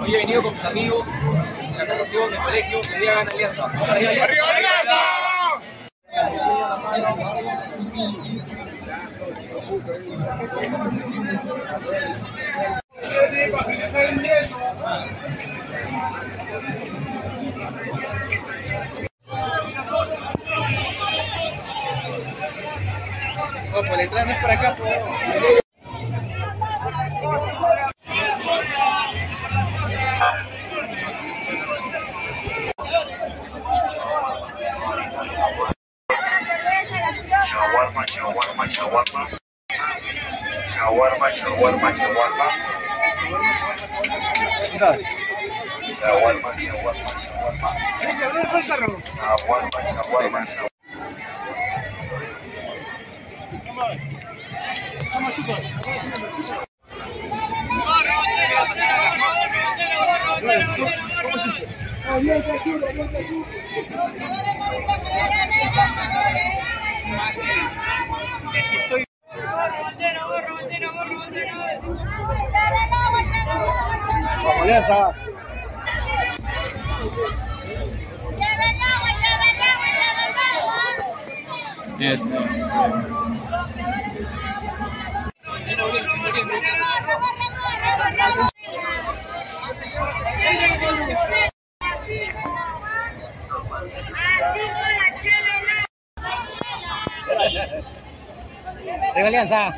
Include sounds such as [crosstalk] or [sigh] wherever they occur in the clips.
Hoy he venido con mis amigos de la natación del colegio que día Alianza. ¡Arriba, Alianza! No, pues la entrada no es para acá, pues. Shawarma, shawarma. Shawarma, shawarma, shawarma. Shawarma, shawarma, shawarma. Shawarma, shawarma, shawarma. Alianza. Yes. Arriba Alianza.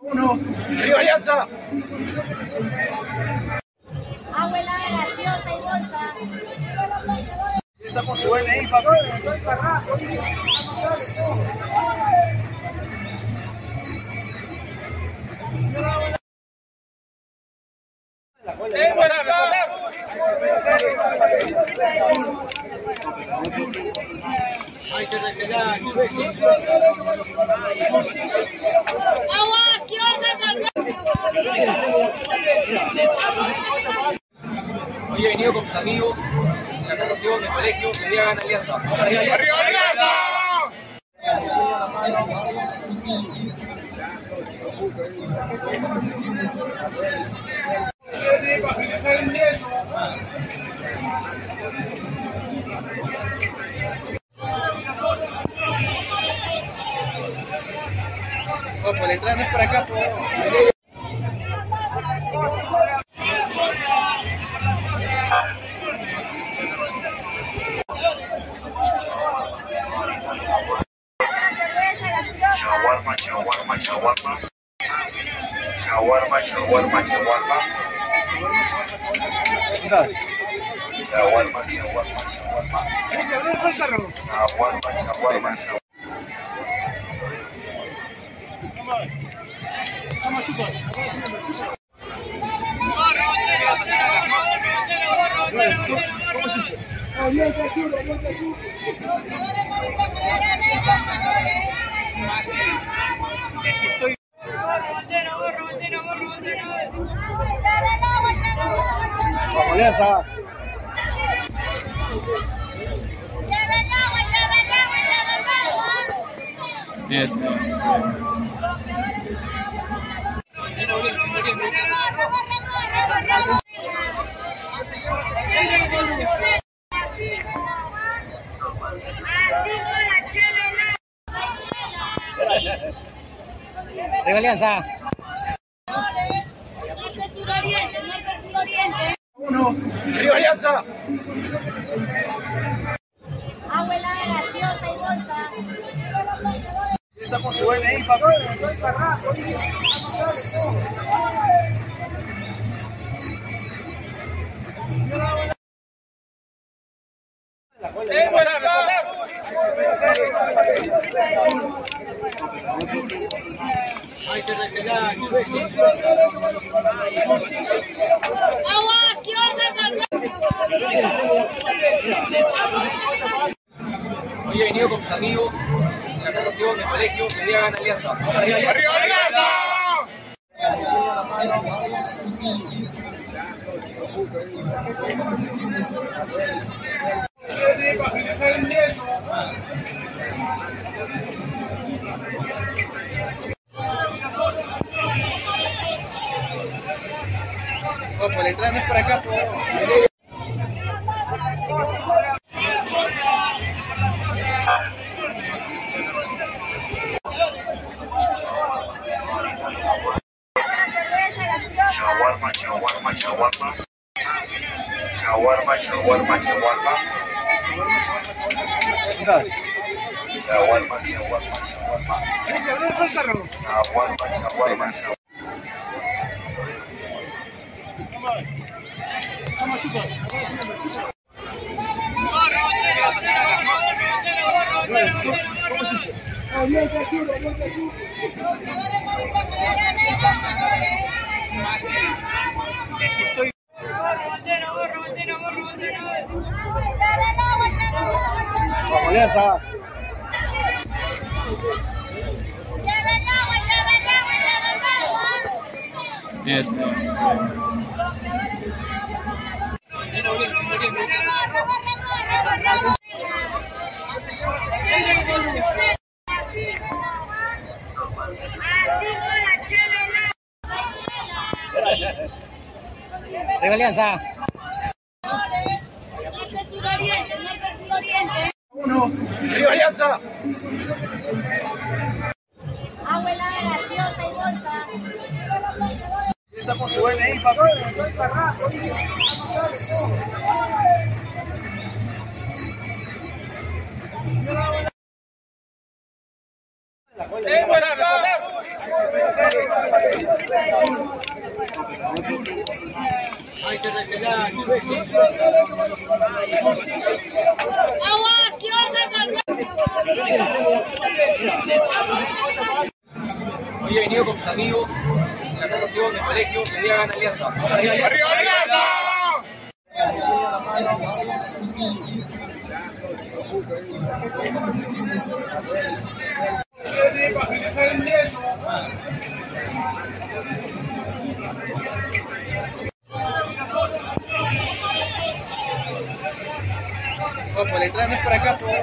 Uno. Arriba Alianza. Abuela graciosa y bolsa. Estamos jugando ahí, papá. Hoy he venido con mis amigos de la natación del colegio que día Alianza. ¡Arriba, Alianza! Entrada no es para acá, Shawarma, shawarma, shawarma. Shawarma, shawarma, shawarma. Shawarma, shawarma, shawarma. Alianza. Yes. Alianza. 1. ¡Arriba Alianza! Abuela graciosa y bolsa. Está por ahí, papá. Se recela, se ¡Agua! Hoy he venido con mis amigos de la natación del colegio que día gana. La entrada no es por acá, pues.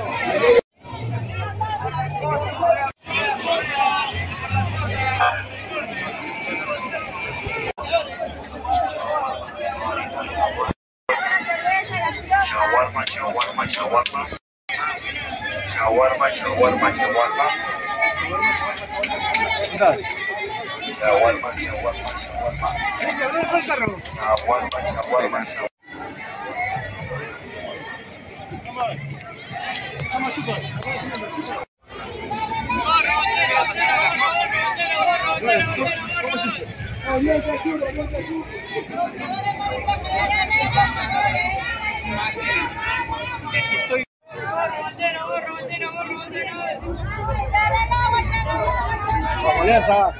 Shawarma, shawarma, shawarma. Shawarma, shawarma, shawarma. Shawarma, shawarma, shawarma. Shawarma, shawarma, shawarma. Alianza.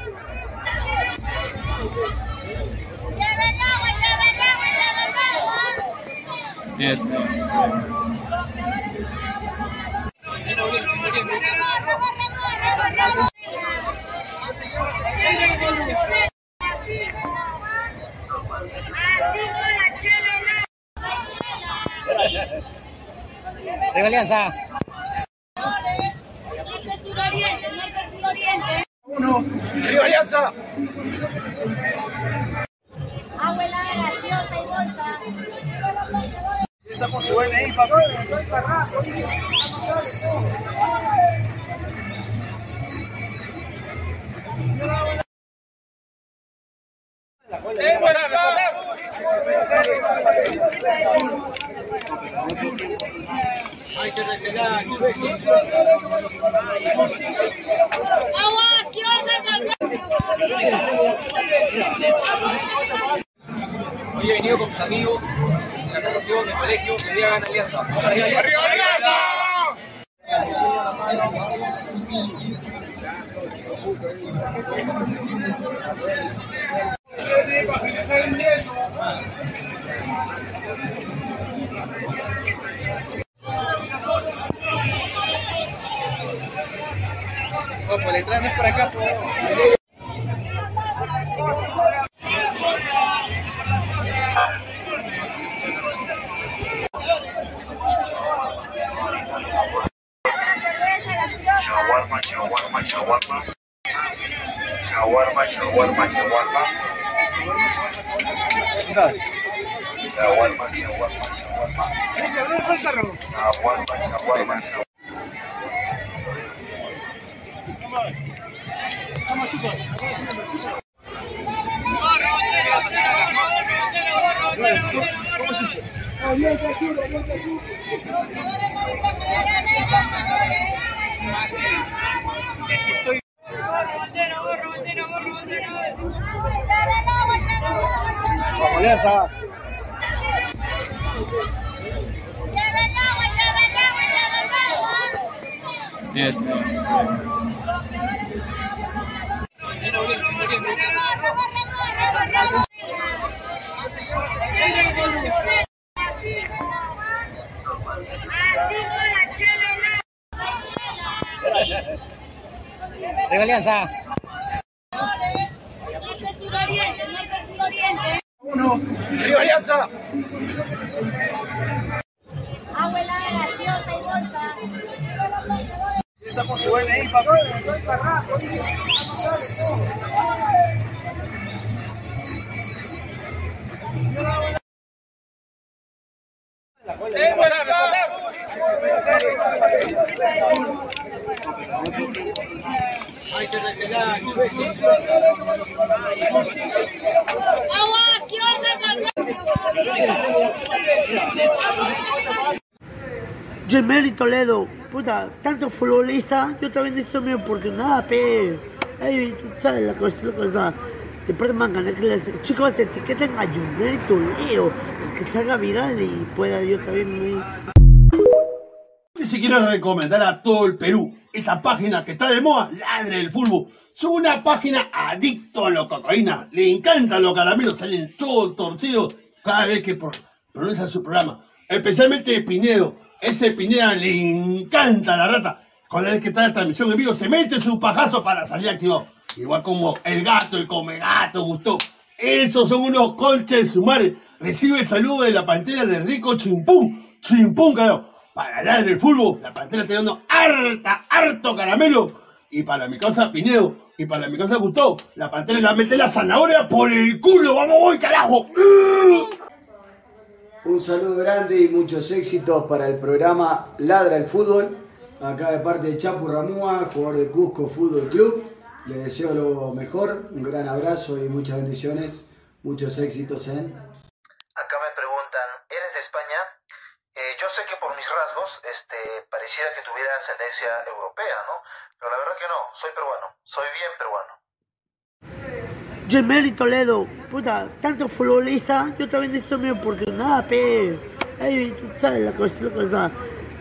Yes. Arriba Alianza. Arriba Alianza. Estamos jugando ahí, papá. Agua gaseosa Hoy he venido con mis amigos la natación colegio que día gana Alianza. Arriba Alianza. Pues la entrada no es por acá, pues. Shawarma, shawarma, shawarma. Shawarma, shawarma, shawarma. Yeah, one match, yeah, one match, yeah, one match. Uh, one match, yeah, one match. Vamos, Alianza. Yes. Alianza. Tanto futbolista, yo también necesito mi oportunidad, pe. Ay, tú sabes la cosa, la cosa. Después me ganar les chicos etiqueten a Gemelli Toledo, que salga viral y pueda yo también. Y si quiero recomendar a todo el Perú esta página que está de moda, Ladre el Fútbol. Es una página adicto a la cocaína. Le encantan los caramelos, salen todos torcidos cada vez que pro- pronuncia su programa. Especialmente Pinedo. Ese Pineda le encanta la rata. La vez que está en la transmisión en vivo, se mete su pajazo para salir activado. Igual como el gato, el come gato, gustó. Esos son unos colches de su madre. Recibe el saludo de la pantera de Rico Chimpún. Chimpún, carajo. Para hablar del fútbol, la pantera está dando harta, harto caramelo. Y para mi casa Pineo, y para mi casa Gustavo, la pantera le mete la zanahoria por el culo. ¡Vamos, voy, carajo! Un saludo grande y muchos éxitos para el programa Ladra el Fútbol. Acá de parte de Chapu Ramúa, jugador de Cusco Fútbol Club. Le deseo lo mejor, un gran abrazo y muchas bendiciones, muchos éxitos en Acá me preguntan, ¿eres de España? Eh, yo sé que por mis rasgos, este, pareciera que tuviera ascendencia europea, ¿no? Pero la verdad que no, soy peruano, soy bien peruano. Gemelli Toledo, puta, tanto futbolista, yo también necesito mi oportunidad, pe. Ay, tú sabes la cosa, la cosa.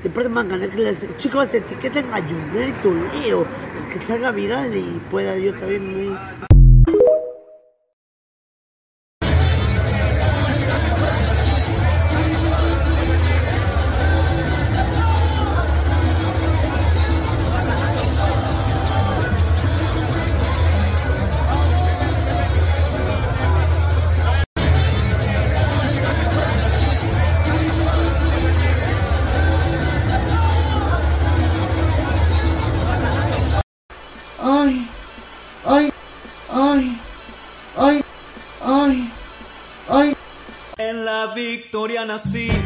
Después me ganar que les chicos etiqueten a Gemelli Toledo, que salga viral y pueda yo también. Ay, victoria nací,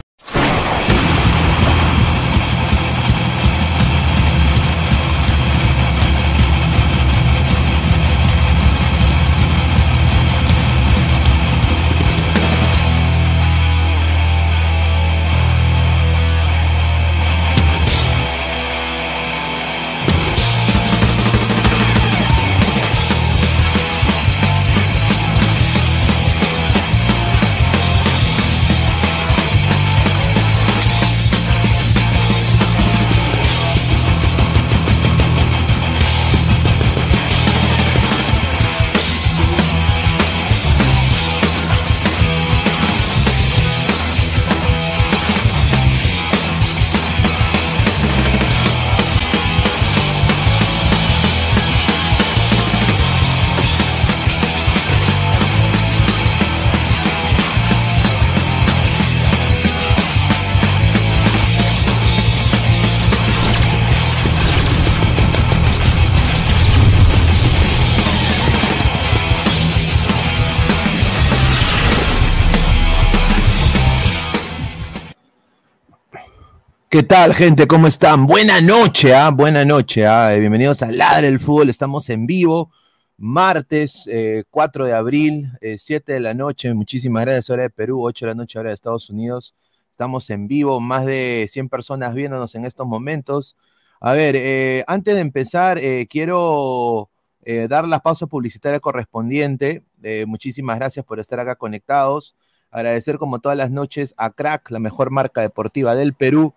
¿Qué tal, gente? ¿Cómo están? Buena noche, ¿ah? Buena noche, ¿ah? Bienvenidos a Ladre el Fútbol. Estamos en vivo, martes eh, 4 de abril, eh, 7 de la noche. Muchísimas gracias, hora de Perú, 8 de la noche, hora de Estados Unidos. Estamos en vivo, más de 100 personas viéndonos en estos momentos. A ver, eh, antes de empezar, eh, quiero eh, dar la pausa publicitaria correspondiente. Eh, muchísimas gracias por estar acá conectados. Agradecer como todas las noches a Crack, la mejor marca deportiva del Perú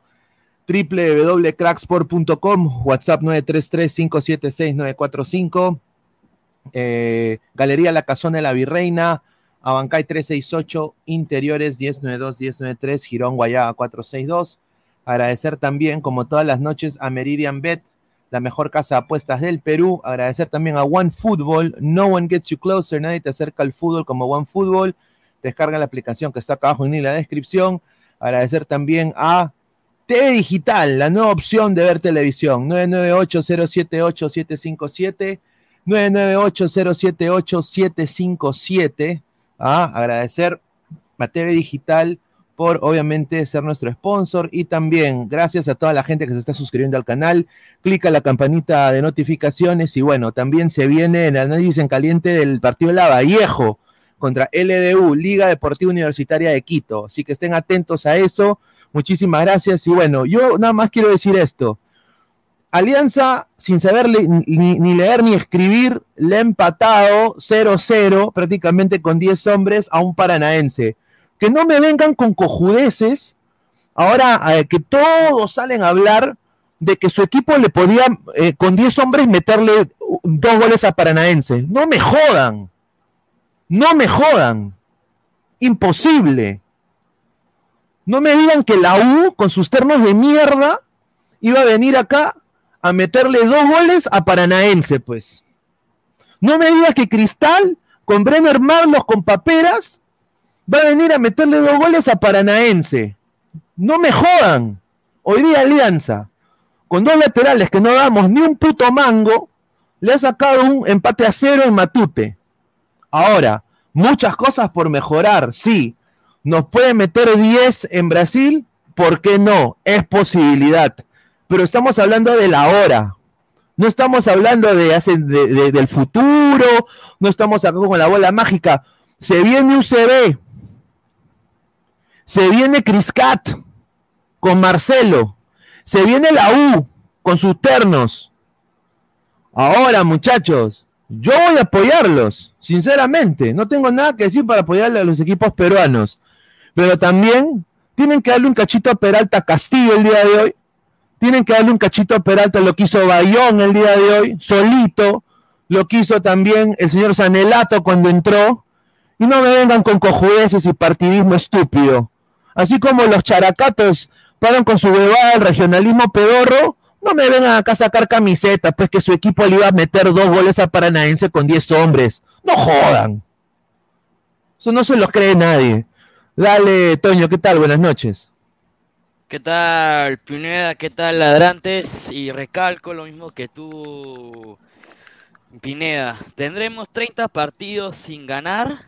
www.cracksport.com, WhatsApp 933-576-945, eh, Galería La Casona de la Virreina, Abancay 368, Interiores 1092-1093, Girón Guayaga 462. Agradecer también, como todas las noches, a Meridian Bet, la mejor casa de apuestas del Perú. Agradecer también a One Football, No One Gets You Closer, nadie te acerca al fútbol como One Football. Descarga la aplicación que está acá abajo en la descripción. Agradecer también a TV Digital, la nueva opción de ver televisión. 998-078-757. 998-078-757. Ah, agradecer a TV Digital por obviamente ser nuestro sponsor y también gracias a toda la gente que se está suscribiendo al canal. Clica la campanita de notificaciones y bueno, también se viene el análisis en caliente del partido Lavallejo contra LDU, Liga Deportiva Universitaria de Quito. Así que estén atentos a eso. Muchísimas gracias. Y bueno, yo nada más quiero decir esto. Alianza, sin saber ni, leer ni escribir, le ha empatado 0-0 prácticamente con 10 hombres a un paranaense. Que no me vengan con cojudeces. Ahora eh, que todos salen a hablar de que su equipo le podía eh, con 10 hombres meterle dos goles a Paranaense. No me jodan. No me jodan. Imposible. No me digan que la U, con sus ternos de mierda, iba a venir acá a meterle dos goles a Paranaense, pues. No me digas que Cristal, con Brenner Marlos, con Paperas, va a venir a meterle dos goles a Paranaense. No me jodan. Hoy día Alianza, con dos laterales que no damos ni un puto mango, le ha sacado un empate a cero en Matute. Ahora, muchas cosas por mejorar, sí. ¿Nos puede meter 10 en Brasil? ¿Por qué no? Es posibilidad. Pero estamos hablando de la hora. No estamos hablando de, hace- de- de- del futuro. No estamos acá con la bola mágica. Se viene UCB. Se viene Criscat con Marcelo. Se viene la U con sus ternos. Ahora, muchachos, yo voy a apoyarlos, sinceramente. No tengo nada que decir para apoyarle a los equipos peruanos. Pero también tienen que darle un cachito a Peralta Castillo el día de hoy. Tienen que darle un cachito a Peralta lo que hizo Bayón el día de hoy, solito. Lo que hizo también el señor Sanelato cuando entró. Y no me vengan con cojudeces y partidismo estúpido. Así como los characatos paran con su huevada el regionalismo pedorro, no me vengan acá a sacar camiseta, pues que su equipo le iba a meter dos goles a Paranaense con 10 hombres. No jodan. Eso no se los cree nadie. Dale, Toño, ¿qué tal? Buenas noches. ¿Qué tal, Pineda? ¿Qué tal, Ladrantes? Y recalco lo mismo que tú, Pineda. Tendremos 30 partidos sin ganar,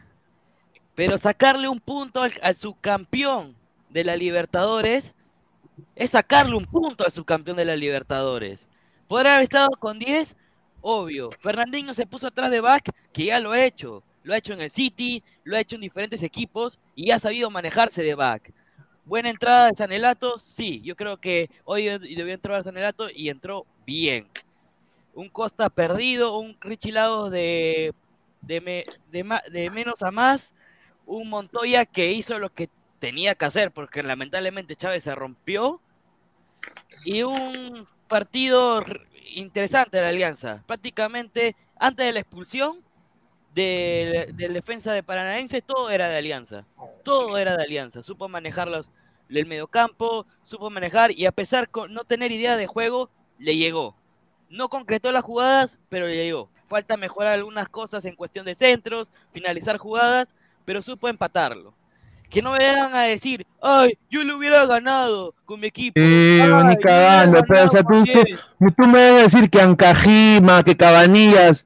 pero sacarle un punto al, al subcampeón de la Libertadores es sacarle un punto al subcampeón de la Libertadores. Podrá haber estado con 10, obvio. Fernandinho se puso atrás de Back, que ya lo ha hecho. Lo ha hecho en el City, lo ha hecho en diferentes equipos y ha sabido manejarse de Back. Buena entrada de Sanelato, sí, yo creo que hoy debió entrar Sanelato y entró bien. Un Costa perdido, un Richie Lagos de, de, de de menos a más, un Montoya que hizo lo que tenía que hacer, porque lamentablemente Chávez se rompió, y un partido interesante de la Alianza. Prácticamente antes de la expulsión del, del defensa de Paranaense, todo era de Alianza. Todo era de Alianza. Supo manejar los, el mediocampo, supo manejar y a pesar de no tener idea de juego, le llegó. No concretó las jugadas, pero le llegó. Falta mejorar algunas cosas en cuestión de centros, finalizar jugadas, pero supo empatarlo. Que no me vengan a decir, ay, yo le hubiera ganado con mi equipo. Sí, Ay, ni cagando, pero, o sea, tú me vas a decir que Ancajima, que Cabanillas,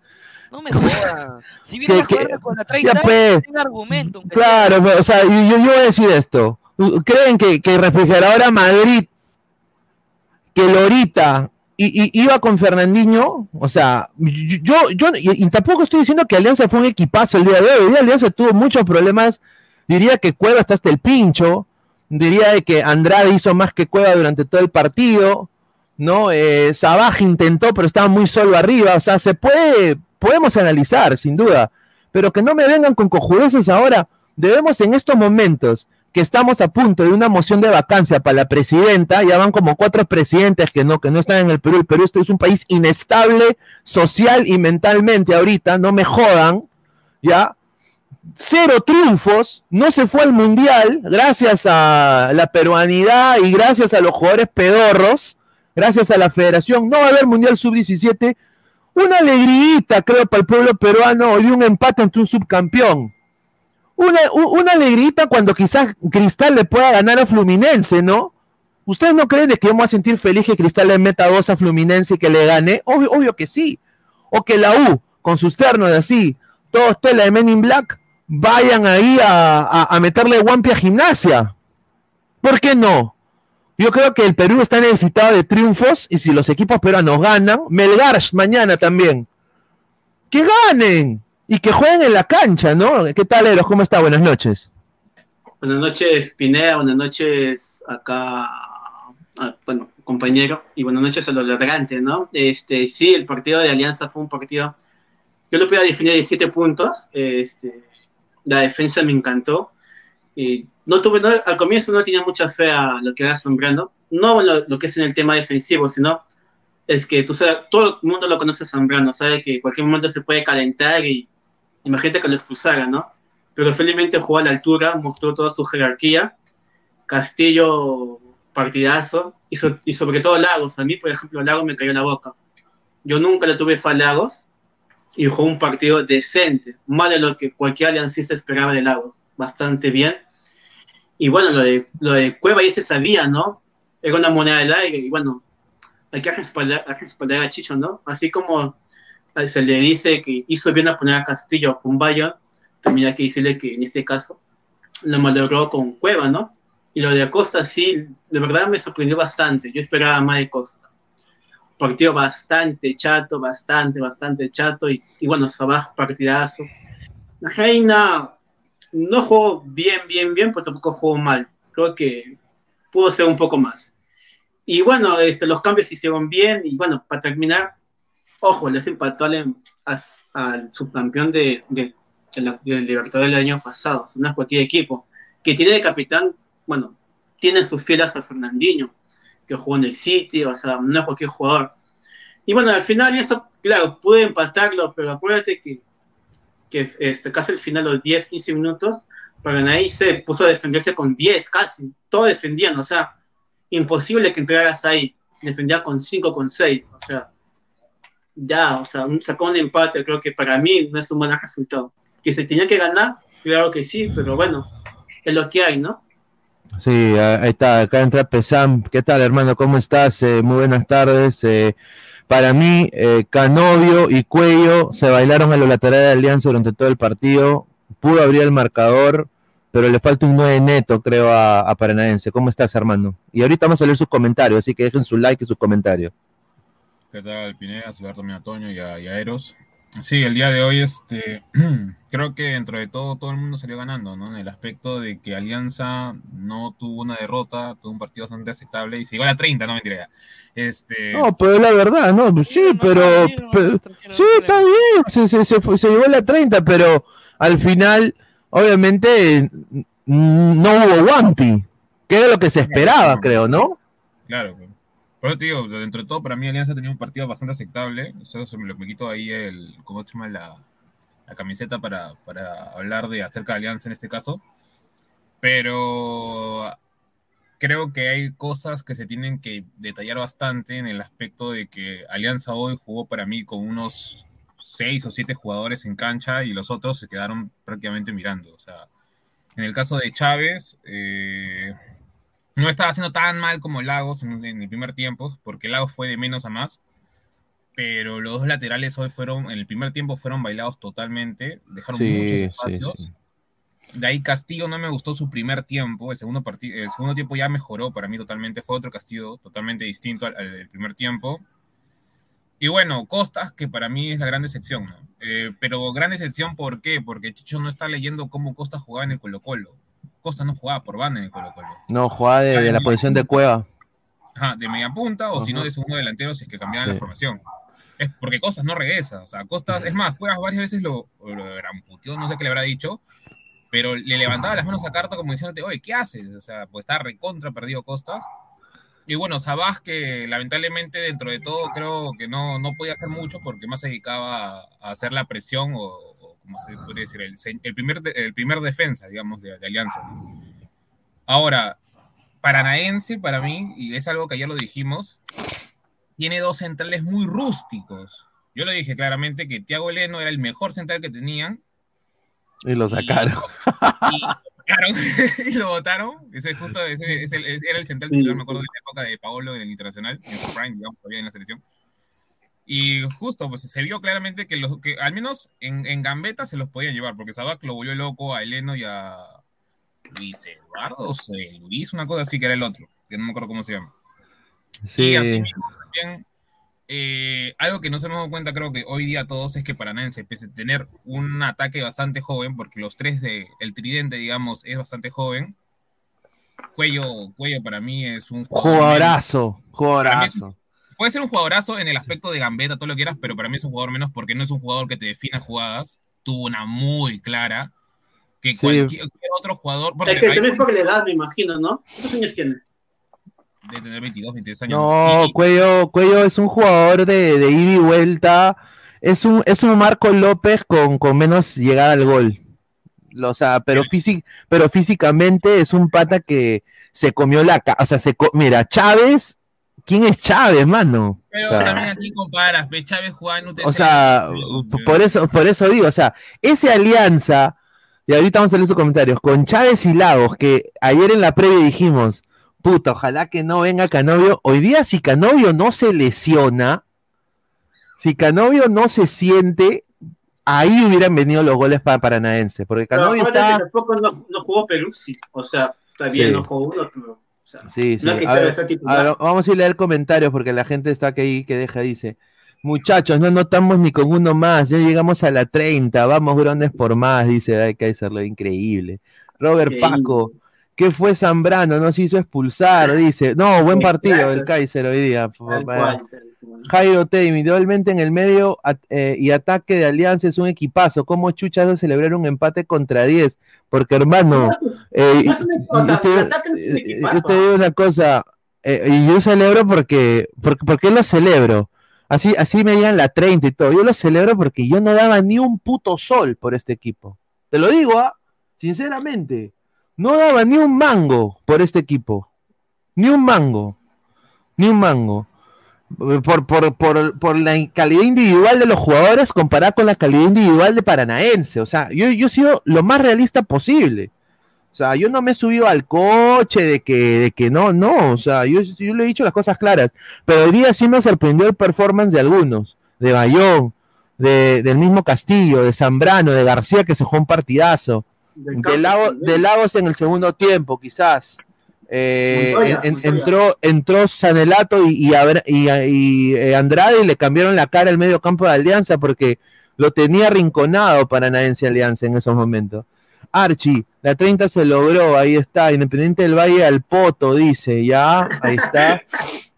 No me jodas. Si vienes a que- jugar con la 30 ya, pues. tiene argumento. claro, o sea, yo, yo voy a decir esto. ¿Creen que, que Refrigeradora Madrid, que Lorita y, y- iba con Fernandinho? O sea, yo, yo y, y tampoco estoy diciendo que Alianza fue un equipazo el día de hoy. Hoy día Alianza tuvo muchos problemas. Diría que Cueva está hasta el pincho. Diría de que Andrade hizo más que Cueva durante todo el partido. ¿no? Eh, Sabaj intentó, pero estaba muy solo arriba. O sea, se puede, podemos analizar, sin duda. Pero que no me vengan con cojudeces ahora. Debemos en estos momentos que estamos a punto de una moción de vacancia para la presidenta, ya van como cuatro presidentes que no, que no están en el Perú. El Perú es un país inestable social y mentalmente ahorita, no me jodan, ¿ya? Cero triunfos, no se fue al mundial gracias a la peruanidad y gracias a los jugadores pedorros, gracias a la federación, no va a haber mundial sub-17, una alegrita creo para el pueblo peruano y un empate ante un subcampeón. Una, una alegrita cuando quizás Cristal le pueda ganar a Fluminense, ¿no? ¿Ustedes no creen de que voy a sentir feliz que Cristal le meta dos a Fluminense y que le gane? Obvio, obvio que sí. O que la U, con sus ternos así, todos tela de Men in Black, vayan ahí a, a- a meterle guampi a gimnasia. ¿Por qué no? Yo creo que el Perú está necesitado de triunfos y si los equipos peruanos ganan, Melgar mañana también. Que ganen y que jueguen en la cancha, ¿no? ¿Qué tal, Eros? ¿Cómo está? Buenas noches. Buenas noches, Pineda. Buenas noches acá, bueno, compañero. Y buenas noches a los ladrantes, ¿no? Este, sí, el partido de Alianza fue un partido. Yo lo puedo definir de siete puntos. Este, la defensa me encantó. Y no tuve, al comienzo no tenía mucha fe a lo que era Zambrano. No lo, que es en el tema defensivo, sino es que todo el mundo lo conoce a Zambrano, sabe que en cualquier momento se puede calentar y imagínate que lo expulsara, ¿no? Pero felizmente jugó a la altura, mostró toda su jerarquía. Castillo, partidazo, y, so- y sobre todo Lagos. A mí, por ejemplo, Lagos me cayó la boca. Yo nunca le tuve fe a Lagos y jugó un partido decente, más de lo que cualquier aliancista esperaba de Lagos. Bastante bien. Y bueno, lo de, lo de Cueva ya se sabía, ¿no? Era una moneda del aire, y bueno, hay que respaldar, hay que respaldar a Chicho, ¿no? Así como eh, se le dice que hizo bien a poner a Castillo con Bayern, también hay que decirle que en este caso lo malogró con Cueva, ¿no? Y lo de Acosta sí, de verdad me sorprendió bastante. Yo esperaba más de Costa. Partido bastante chato, bastante, bastante chato. Y, y bueno, Sabaj partidazo. La Reina no jugó bien, bien, bien, pero tampoco jugó mal. Creo que pudo ser un poco más. Y bueno, este, los cambios se hicieron bien. Y bueno, para terminar, ojo, les empató al, al subcampeón de, de, de la, del Libertadores del año pasado. No es cualquier equipo. que tiene de capitán, bueno, tiene sus fielas a Fernandinho, que jugó en el City, o sea, no es cualquier jugador. Y bueno, al final eso, claro, pude empatarlo, pero acuérdate que, que este, casi al final, los 10, 15 minutos, Paranaense se puso a defenderse con 10 casi, todos defendían, o sea, imposible que entraras ahí, defendía con 5, con 6, o sea, ya, o sea, sacó un empate, creo que para mí no es un buen resultado. Que se tenía que ganar, claro que sí, pero bueno, es lo que hay, ¿no? Sí, ahí está, acá entra Pesam. ¿Qué tal, hermano? ¿Cómo estás? Eh, muy buenas tardes. Eh, para mí, eh, Canovio y Cuello se bailaron a los laterales de Alianza durante todo el partido. Pudo abrir el marcador, pero le falta un 9 neto, creo, a, a Paranaense. ¿Cómo estás, hermano? Y ahorita vamos a leer sus comentarios, así que dejen su like y su comentario. ¿Qué tal, Pineda? Saludar también a Toño y a, y a Eros. Sí, el día de hoy, este, [clears throat] creo que dentro de todo, todo el mundo salió ganando, ¿no? En el aspecto de que Alianza no tuvo una derrota, tuvo un partido bastante aceptable y se llegó a la 30, no mentira. Este, No, pero la verdad, no, sí, pero, pero- sí, está bien, se, se, se, fue- se llevó la 30, pero al final, obviamente, no hubo Wampi, que era lo que se esperaba, creo, ¿no? Claro, pues. Te digo, dentro de todo, para mí Alianza tenía un partido bastante aceptable. Eso se me me quito ahí el, ¿cómo se llama? La, la camiseta para, para hablar de acerca de Alianza en este caso. Pero creo que hay cosas que se tienen que detallar bastante en el aspecto de que Alianza hoy jugó para mí con unos seis o siete jugadores en cancha y los otros se quedaron prácticamente mirando. O sea, en el caso de Chávez, eh, no estaba haciendo tan mal como Lagos en, en el primer tiempo, porque Lagos fue de menos a más. Pero los dos laterales hoy fueron, en el primer tiempo fueron bailados totalmente, dejaron Sí, muchos espacios. sí. De ahí Castillo no me gustó su primer tiempo, el segundo, el segundo tiempo ya mejoró para mí totalmente, fue otro Castillo totalmente distinto al, al primer tiempo. Y bueno, Costas, que para mí es la gran decepción, ¿no? Eh, pero gran decepción, ¿por qué? Porque Chicho no está leyendo cómo Costas jugaba en el Colo Colo. Costas no jugaba por banda en el Colo Colo. No, jugaba de, de la posición de Cueva. Ajá, de media punta o si no de segundo delantero si es que cambiaban la formación. Es porque Costas no regresa. O sea, Costas, es más, Cuevas varias veces lo, lo no sé qué le habrá dicho, pero le levantaba las manos a Carta como diciéndote, oye, ¿qué haces? O sea, pues está recontra perdido Costas. Y bueno, Sabás que lamentablemente dentro de todo creo que no, no podía hacer mucho porque más se dedicaba a, hacer la presión o como se podría decir, el, el primer, el primer defensa, digamos, de, de Alianza. Ahora, Paranaense para mí, y es algo que ayer lo dijimos, tiene dos centrales muy rústicos. Yo lo dije claramente que Thiago Leno era el mejor central que tenían Y lo sacaron. y lo votaron, [laughs] y lo votaron. Ese justo ese, ese- ese era el central titular, me acuerdo de la época de Paolo en el Internacional, en su prime, digamos, todavía en la selección. Y justo, pues se vio claramente que, los, que al menos en, en Gambetta se los podían llevar, porque Sabac lo volvió loco a Eleno y a Luis Eduardo, o sea, Luis, una cosa así que era el otro, que no me acuerdo cómo se llama. Sí. Y así mismo también, eh, algo que no se nos dado cuenta, creo que hoy día todos, es que Paranaense, pese a tener un ataque bastante joven, porque los tres de el tridente, digamos, es bastante joven. Cuello, Cuello para mí es un jugador Jugadorazo, jugadorazo. Puede ser un jugadorazo en el aspecto de gambeta, todo lo que quieras, pero para mí es un jugador menos porque no es un jugador que te defina jugadas. Tuvo una muy clara. Que Sí. cualquier, otro jugador. Porque Es que hay por la edad, me imagino, ¿no? ¿Cuántos años tiene? de tener 22, 23 años. No, Cuello, Cuello es un jugador de, de ida y vuelta. Es un, es un Marco López con, con menos llegada al gol. O sea, pero, físic- pero físicamente es un pata que se comió la ca- O sea, se co- mira, Chávez. ¿Quién es Chávez, mano? Pero O sea, también aquí comparas, ve Chávez jugaba en UTC. O sea, por eso, por eso digo, o sea, esa alianza, y ahorita vamos a leer sus comentarios, con Chávez y Lagos, que ayer en la previa dijimos, puta, ojalá que no venga Canovio. Hoy día, si Canovio no se lesiona, si Canovio no se siente, ahí hubieran venido los goles para Paranaense, porque Canovio está. tampoco no, no jugó Peruzzi. O sea, está bien, Sí. no jugó uno, pero. Sea, Sí, A ver, a ver, vamos a ir a leer comentarios porque la gente está que ahí que deja, dice. Muchachos, no anotamos ni con uno más, ya llegamos a la 30, vamos grones por más, dice Day Kaiser, lo increíble. Robert Paco, ¿Qué fue Zambrano? No se hizo expulsar, dice. No, buen partido del Kaiser hoy día. Tal cual, tal cual. Jairo Tame, individualmente en el medio at- eh, y ataque de Alianza es un equipazo. ¿Cómo chuchas a celebrar un empate contra 10? Porque, hermano, eh, yo te- eh, yo te digo una cosa, eh, y yo celebro porque, porque, ¿por qué lo celebro? Así, así me digan la 30 y todo. Yo lo celebro porque yo no daba ni un puto sol por este equipo. Te lo digo, ¿ah? sinceramente. No daba ni un mango por este equipo. Ni un mango. Ni un mango. Por, por, por, por la calidad individual de los jugadores comparada con la calidad individual de Paranaense. O sea, yo, yo he sido lo más realista posible. O sea, yo no me he subido al coche de que, de que no, no. O sea, yo, yo le he dicho las cosas claras. Pero hoy día sí me sorprendió el performance de algunos. De Bayón, de, del mismo Castillo, de Zambrano, de García, que se jugó un partidazo. De, Lago- de Lagos en el segundo tiempo, quizás. Eh, Montoya, en- Montoya. entró, entró Sanelato y, y, y- y, eh, Andrade y le cambiaron la cara al medio campo de Alianza porque lo tenía arrinconado Paranaense Alianza en esos momentos. Archie, la 30 se logró, ahí está, Independiente del Valle al Poto, dice, ya, ahí está,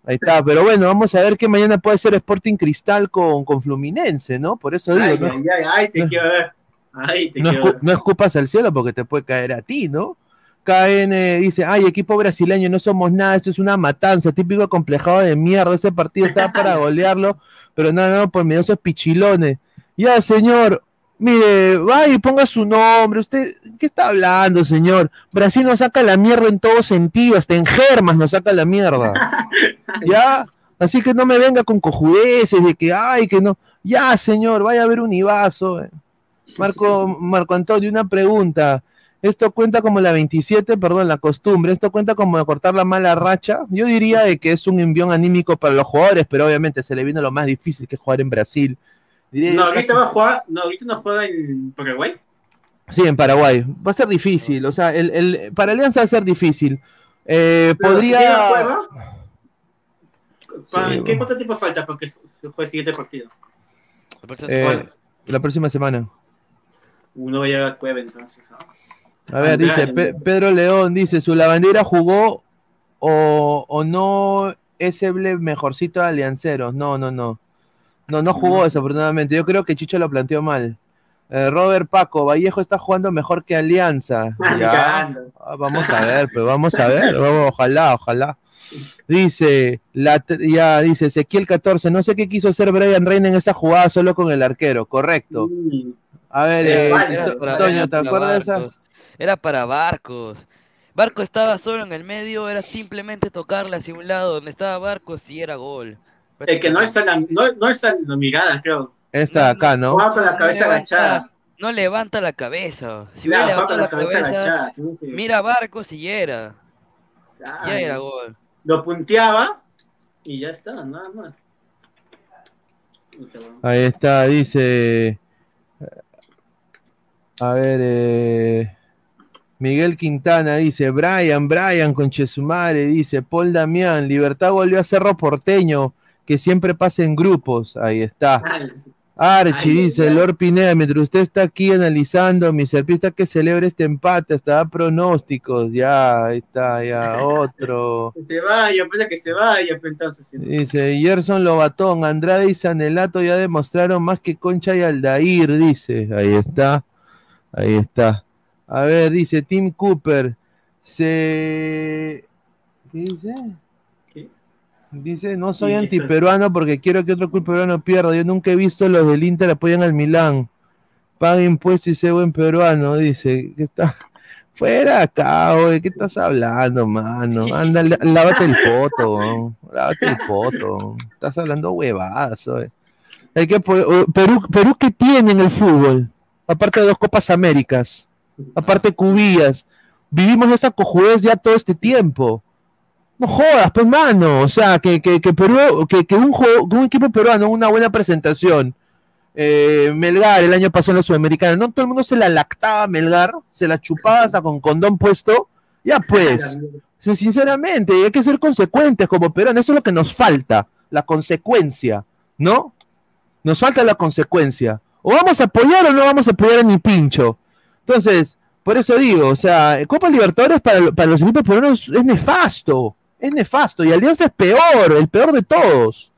ahí está, pero bueno, vamos a ver que mañana puede ser Sporting Cristal con, con Fluminense, ¿no? Por eso digo, Ay, ¿no? ay, ay, ay, te quiero ver. Ay, te No, quiero escu- ver. no escupas al cielo porque te puede caer a ti, ¿no? KN dice, ay, equipo brasileño, no somos nada, esto es una matanza, típico complejado de mierda, ese partido estaba para [laughs] golearlo, pero no, no, por medio esos pichilones. Ya, señor, mire, va y ponga su nombre, usted, ¿qué está hablando, señor? Brasil nos saca la mierda en todo sentido, hasta en germas nos saca la mierda. [laughs] ¿Ya? Así que no me venga con cojudeces de que, ay, que no. Ya, señor, vaya a ver un Ibazo. eh. Marco, Marco Antonio, una pregunta. ¿Esto cuenta como la 27, perdón, la costumbre? ¿Esto cuenta como cortar la mala racha? Yo diría de que es un envión anímico para los jugadores, pero obviamente se le viene lo más difícil que es jugar en Brasil. Diría No, casi- ahorita va a jugar, no, ahorita no juega en Paraguay. Sí, en Paraguay. Va a ser difícil. O sea, el, el- para Alianza va a ser difícil. Eh, podría. Cueva, ¿para- Sí, ¿qué bueno. cuánto tiempo falta para que se juegue el siguiente partido? eh, la próxima semana. Uno va a llegar a Cueva entonces. ¿no? A ver, dice Pe- Pedro León, dice, ¿su lavandera jugó o, o no es el mejorcito de Alianceros? No, no, no. No, no jugó desafortunadamente. Yo creo que Chicho lo planteó mal. Eh, Robert Paco, Vallejo está jugando mejor que Alianza. Ya. Cagando. Ah, vamos a ver, pero vamos a ver. Vamos, ojalá, ojalá. Dice, la, ya, dice Ezequiel 14, no sé qué quiso hacer Brian Reina en esa jugada solo con el arquero, correcto. A ver, eh, para- Toño, ¿te acuerdas de esa? Era para Barcos. Barco estaba solo en el medio, era simplemente tocarle hacia un lado donde estaba Barcos y era gol. El que no es la, no, no es la mirada, creo. Esta de acá, ¿no? Con la cabeza levanta- agachada. No levanta la cabeza. Si Claro, hubiera levantado la la cabeza cabeza, agachada. tiene que- mira y ya era. Ya era gol. Lo punteaba y ya está, nada más. Ahí está, dice. A ver, eh, Miguel Quintana dice: Brian, Brian, con Chesumare, dice Paul Damián, Libertad volvió a Cerro Porteño, que siempre pasa en grupos. Ahí está. Archie Ay, dice, Lord Pineda, mientras usted está aquí analizando, mi serpista que celebra este empate, hasta da pronósticos, ya, ahí está, ya, [laughs] otro. Que se vaya, pues que se vaya, pues entonces. sí. Dice, Gerson Lobatón, Andrade y Sanelato ya demostraron más que Concha y Aldair, dice, ahí está, ahí está. A ver, dice Tim Cooper, se... ¿Qué dice? Dice, no soy antiperuano porque quiero que otro club peruano pierda. Yo nunca he visto los del Inter apoyan al Milán. Paga impuestos y sé buen peruano, dice. Que está [laughs] fuera acá, güey. ¿Qué estás hablando, mano? Anda, lá- lávate el poto, weón. lávate el poto. weón. Estás hablando huevadas. Hay que o- Perú, Perú, ¿qué tiene en el fútbol? Aparte de dos Copas Américas, aparte cubillas. Vivimos esa cojudez ya todo este tiempo. No jodas, pues mano. O sea, que, que, que Perú, que, que un, juego- un equipo peruano, una buena presentación. Eh, Melgar el año pasado en la Sudamericana, no todo el mundo se la lactaba Melgar, se la chupaba hasta con condón puesto. Ya pues, sinceramente, hay que ser consecuentes como peruanos, eso es lo que nos falta, la consecuencia, ¿no? Nos falta la consecuencia. O vamos a apoyar o no vamos a apoyar a ni pincho. Entonces, Por eso digo, o sea, Copa Libertadores para, para los equipos peruanos es nefasto. Es nefasto. Y Alianza es peor, el peor de todos.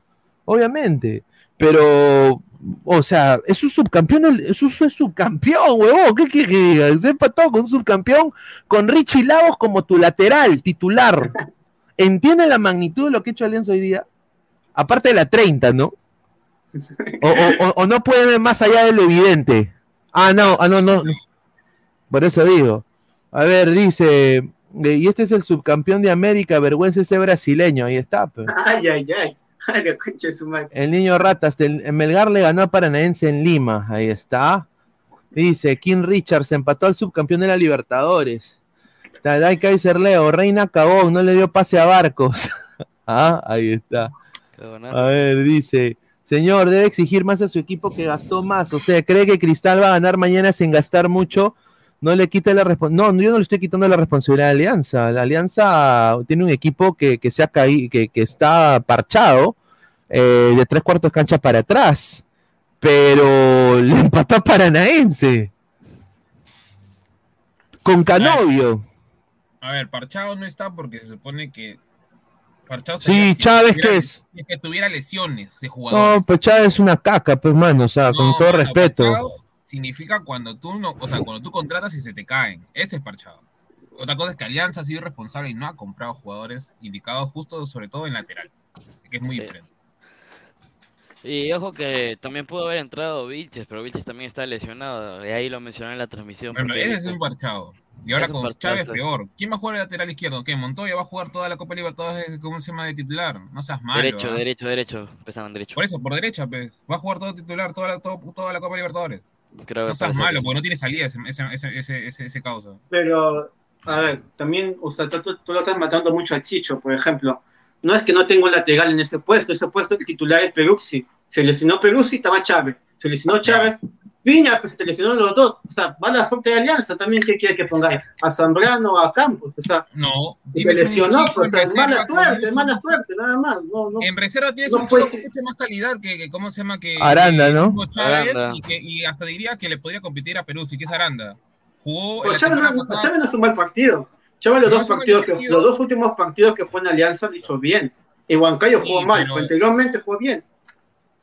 Obviamente. Pero, o sea, es un subcampeón, es un, es subcampeón, huevón. ¿Qué quiere que diga? Se empató con un subcampeón con Richie Lagos como tu lateral, titular. [laughs] ¿Entiende la magnitud de lo que ha hecho Alianza hoy día? Aparte de la 30, ¿no? O, o- o- o no puede ver más allá de lo evidente. Ah, no, ah, no, no. no. Por eso digo. A ver, dice, eh, y este es el subcampeón de América, vergüenza ese brasileño, ahí está. pues. [laughs] Ay, ay, ay. [laughs] El niño ratas, el Melgar le ganó a Paranaense en Lima, ahí está. Dice, King Richards empató al subcampeón de la Libertadores. Tadai Kaiser Leo, Reina Cabón, no le dio pase a Barcos. [laughs] ah, ahí está. A ver, dice, señor, debe exigir más a su equipo que gastó más. O sea, cree que Cristal va a ganar mañana sin gastar mucho. No le quita la responsabilidad. No, yo no le estoy quitando la responsabilidad a la Alianza. La Alianza tiene un equipo que, que se ha caído, que, que está parchado eh, de tres cuartos cancha para atrás. Pero le empató a Paranaense. Con Canovio. A ver, Parchado no está porque se supone que. Parchado Sí, Chávez, ¿qué es? que tuviera lesiones de jugadores. No, pues Chávez es una caca, pues, mano. O sea, con todo mano, respeto. parchado significa cuando tú no, o sea, cuando tú contratas y se te caen. Ese es parchado. Otra cosa es que Alianza ha sido irresponsable y no ha comprado jugadores indicados justo, sobre todo en lateral, que es muy diferente. Y ojo que también pudo haber entrado Vilches, pero Vilches también está lesionado. Y ahí lo mencioné en la transmisión. Bueno, ese es un parchado. Y ahora con Chávez peor. ¿Quién va a jugar el lateral izquierdo? ¿Qué? Montoya va a jugar toda la Copa Libertadores, ¿cómo se llama? De titular. No seas malo. derecho, ¿ah? derecho, derecho. Empezaron derecho. Por eso, por derecha, pues. Va a jugar todo titular, toda la, todo- toda la Copa Libertadores. Creo no seas malo, porque no tiene salida ese, ese, ese, ese, ese- ese causa. Pero, a ver, también, o sea, tú, tú- tú lo estás matando mucho a Chicho, por ejemplo. No es que no tengo un lateral en ese puesto, ese puesto el titular es Peruzzi. Se lesionó Peruzzi, estaba Chávez. Se lesionó Chávez, Viña, pues se lesionaron los dos. O sea, va la suerte de Alianza también, ¿qué quiere que ponga? A Zambrano o a Campos, o sea. No, Se lesionó, chico pues, o sea, mala suerte, mala suerte, nada más. No, no. En reserva tienes No un puede chico con mucha más calidad que, que- ¿cómo se llama? Que, Aranda, ¿no? Aranda. Y, que, y hasta diría que le podría competir a Perú, si que es Aranda. Jugó Chávez no, pasada- Chávez no es un mal partido. Chávez los No dos partidos que, partido. los dos últimos partidos que fue en Alianza lo hizo bien. Y Huancayo Sí, jugó mal, pero anteriormente jugó bien.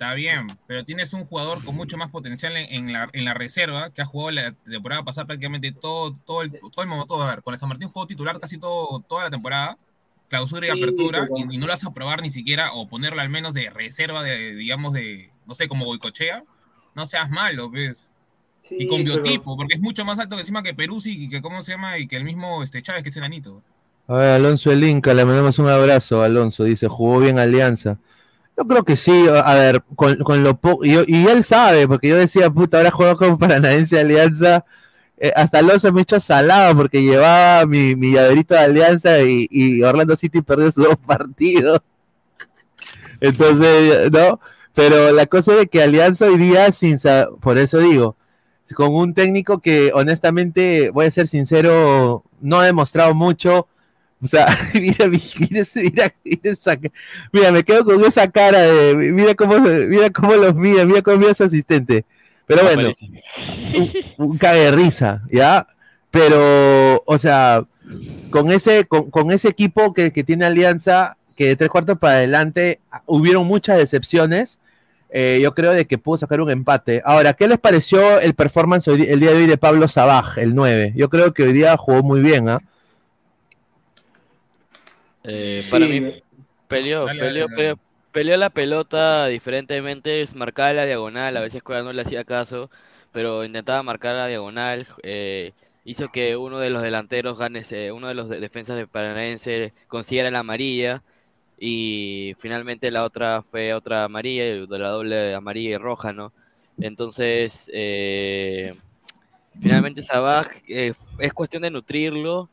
Está bien, pero tienes un jugador con mucho más potencial en, en la, en la reserva que ha jugado la temporada pasada prácticamente todo, todo, el, todo el momento. A ver, con el San Martín jugó titular casi todo, toda la temporada, clausura y Sí, apertura, y, y no lo vas a probar ni siquiera o ponerlo al menos de reserva, de digamos, de, no sé, como Goicochea. No seas malo, ¿ves? y con pero- biotipo, porque es mucho más alto que encima que Peruzzi y que, ¿cómo se llama? Y que el mismo este, Chávez, que es enanito. A ver, Alonso el Inca, le mandamos un abrazo, Alonso, dice, jugó bien Alianza. Yo creo que sí, a ver, con, con lo poco, y, y él sabe, porque yo decía, puta, ahora juego con Paranaense Alianza, Eh, hasta Alonso me echó salado porque llevaba mi, mi llaverito de Alianza y, y Orlando City perdió sus dos [laughs] partidos. Entonces, ¿no? Pero la cosa es que Alianza hoy día, sin por eso digo, con un técnico que honestamente, voy a ser sincero, no ha demostrado mucho. O sea, [laughs] mira, mira, mira, mira esa mira, me quedo con esa cara de, mira cómo, mira cómo los mira, mira cómo mira su asistente. Pero bueno, un, un cague de risa, ¿ya? Pero, o sea, con ese, con, con ese equipo que, que tiene Alianza, que de tres cuartos para adelante ah, hubieron muchas decepciones, eh, yo creo de que pudo sacar un empate. Ahora, ¿qué les pareció el performance hoy el día de hoy de Pablo Sabaj, el 9? Yo creo que hoy día jugó muy bien, ¿ah? Eh, Sí. Para mí, peleó, Dale, peleó, dale, peleó, peleó la pelota diferentemente, es marcaba la diagonal, a veces Cueva no le hacía caso, pero intentaba marcar la diagonal, eh, hizo que uno de los delanteros gane, ese- uno de los de- defensas de Paranaense consiguiera la amarilla, y finalmente la otra fue otra amarilla, y de la doble amarilla y roja, ¿no? Entonces, eh, finalmente Sabaj, eh, es cuestión de nutrirlo.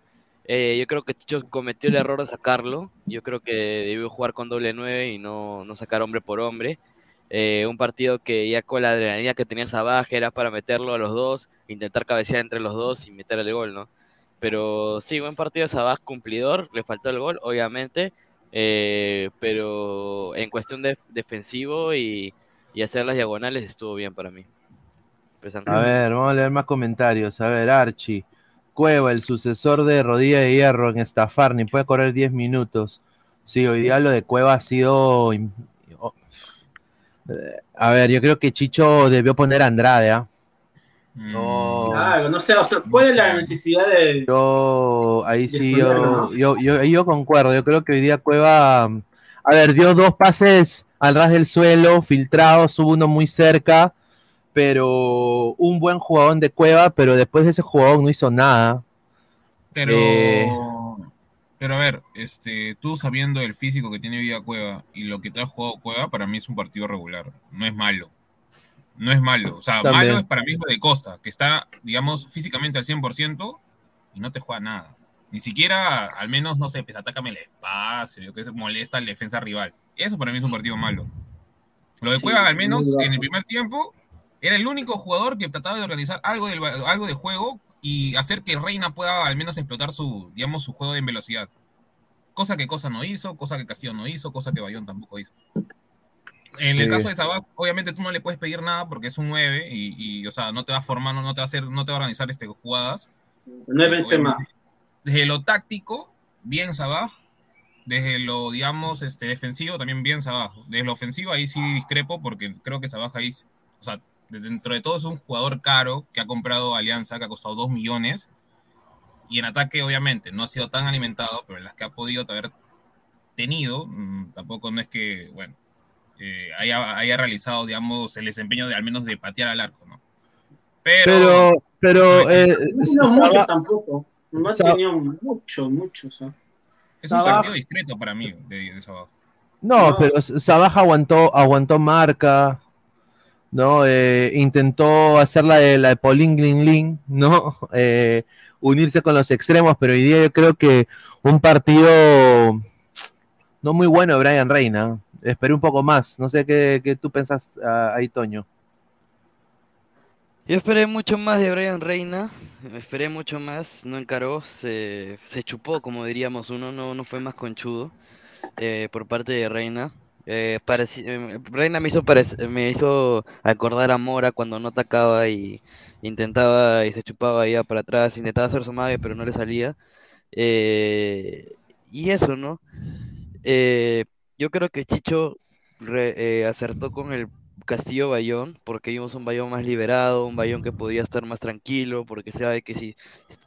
Eh, yo creo que Chicho cometió el error de sacarlo. Yo creo que debió jugar con doble 9 y no, no sacar hombre por hombre. Eh, un partido que ya con la adrenalina que tenía Sabaj era para meterlo a los dos, intentar cabecear entre los dos y meter el gol, ¿no? Pero sí, buen partido de cumplidor, le faltó el gol, obviamente, eh, pero en cuestión de defensivo y, y hacer las diagonales estuvo bien para mí. A ver, vamos a leer más comentarios. A ver, Archie. Cueva, el sucesor de Rodilla de Hierro en estafar, ni puede correr 10 minutos. Sí, hoy día lo de Cueva ha sido. A ver, yo creo que Chicho debió poner a Andrade, ¿ah? No. Claro, no sé, o sea, ¿cuál es la necesidad de. Yo, ahí sí, yo, yo, yo, yo concuerdo. Yo creo que hoy día Cueva, a ver, dio dos pases al ras del suelo, filtrados, hubo uno muy cerca, pero un buen jugador de Cueva, pero después de ese jugador no hizo nada. Pero, Eh, pero a ver, este, tú sabiendo el físico que tiene día Cueva y lo que te ha jugado Cueva, para mí es un partido regular. No es malo. No es malo. O sea, También. malo es para mí es de Costa, que está, digamos, físicamente al 100% y no te juega nada. Ni siquiera, al menos, no sé, pues atácame el espacio, yo que sé, molesta al defensa rival. Eso para mí es un partido malo. Lo de Sí, Cueva, al menos, en el primer tiempo, era el único jugador que trataba de organizar algo, del, algo de juego y hacer que Reina pueda al menos explotar su, digamos, su juego en velocidad. Cosa que Cosa no hizo, cosa que Castillo no hizo, cosa que Bayón tampoco hizo. En el caso de Sabah, obviamente tú no le puedes pedir nada porque es un 9 y, y, o sea, no te va a formar, no, no te va a hacer, no te va a organizar este, jugadas. No es Benzema. Obviamente, Desde lo táctico, bien Sabah. Desde lo, digamos, este, defensivo, también bien Sabah. Desde lo ofensivo, ahí sí discrepo porque creo que Sabah ahí, o sea, de- dentro de todo es un jugador caro que ha comprado Alianza, que ha costado 2 millones. Y en ataque, obviamente, no ha sido tan alimentado, pero en las que ha podido haber tenido, mm, tampoco no es que, bueno, eh, haya, haya realizado, digamos, el desempeño de al menos de patear al arco, ¿no? Pero, Pero, pero, eh, No mucho tampoco. No ha tenido mucho, mucho. es un partido discreto para mí de, de Sabah. No, pero Sabaj aguantó, aguantó marca, ¿no? Eh, intentó hacer la de la de Lin, ¿no? [laughs] Eh, unirse con los extremos, pero hoy día yo creo que un partido no muy bueno de Brian Reina. Esperé un poco más. No sé qué, qué tú pensás ah, ahí, Toño. Yo esperé mucho más de Brian Reina, esperé mucho más, no encaró, se, se chupó, como diríamos uno, no, no fue más conchudo eh, por parte de Reina. Eh, eh, Reina me hizo, me hizo acordar a Mora cuando no atacaba y intentaba y se chupaba ya para atrás, intentaba hacer su mague pero no le salía. Eh, y eso, ¿no? Eh, yo creo que Chicho eh, acertó con el Castillo Bayón, porque vimos un Bayón más liberado, un Bayón que podía estar más tranquilo, porque sabe que si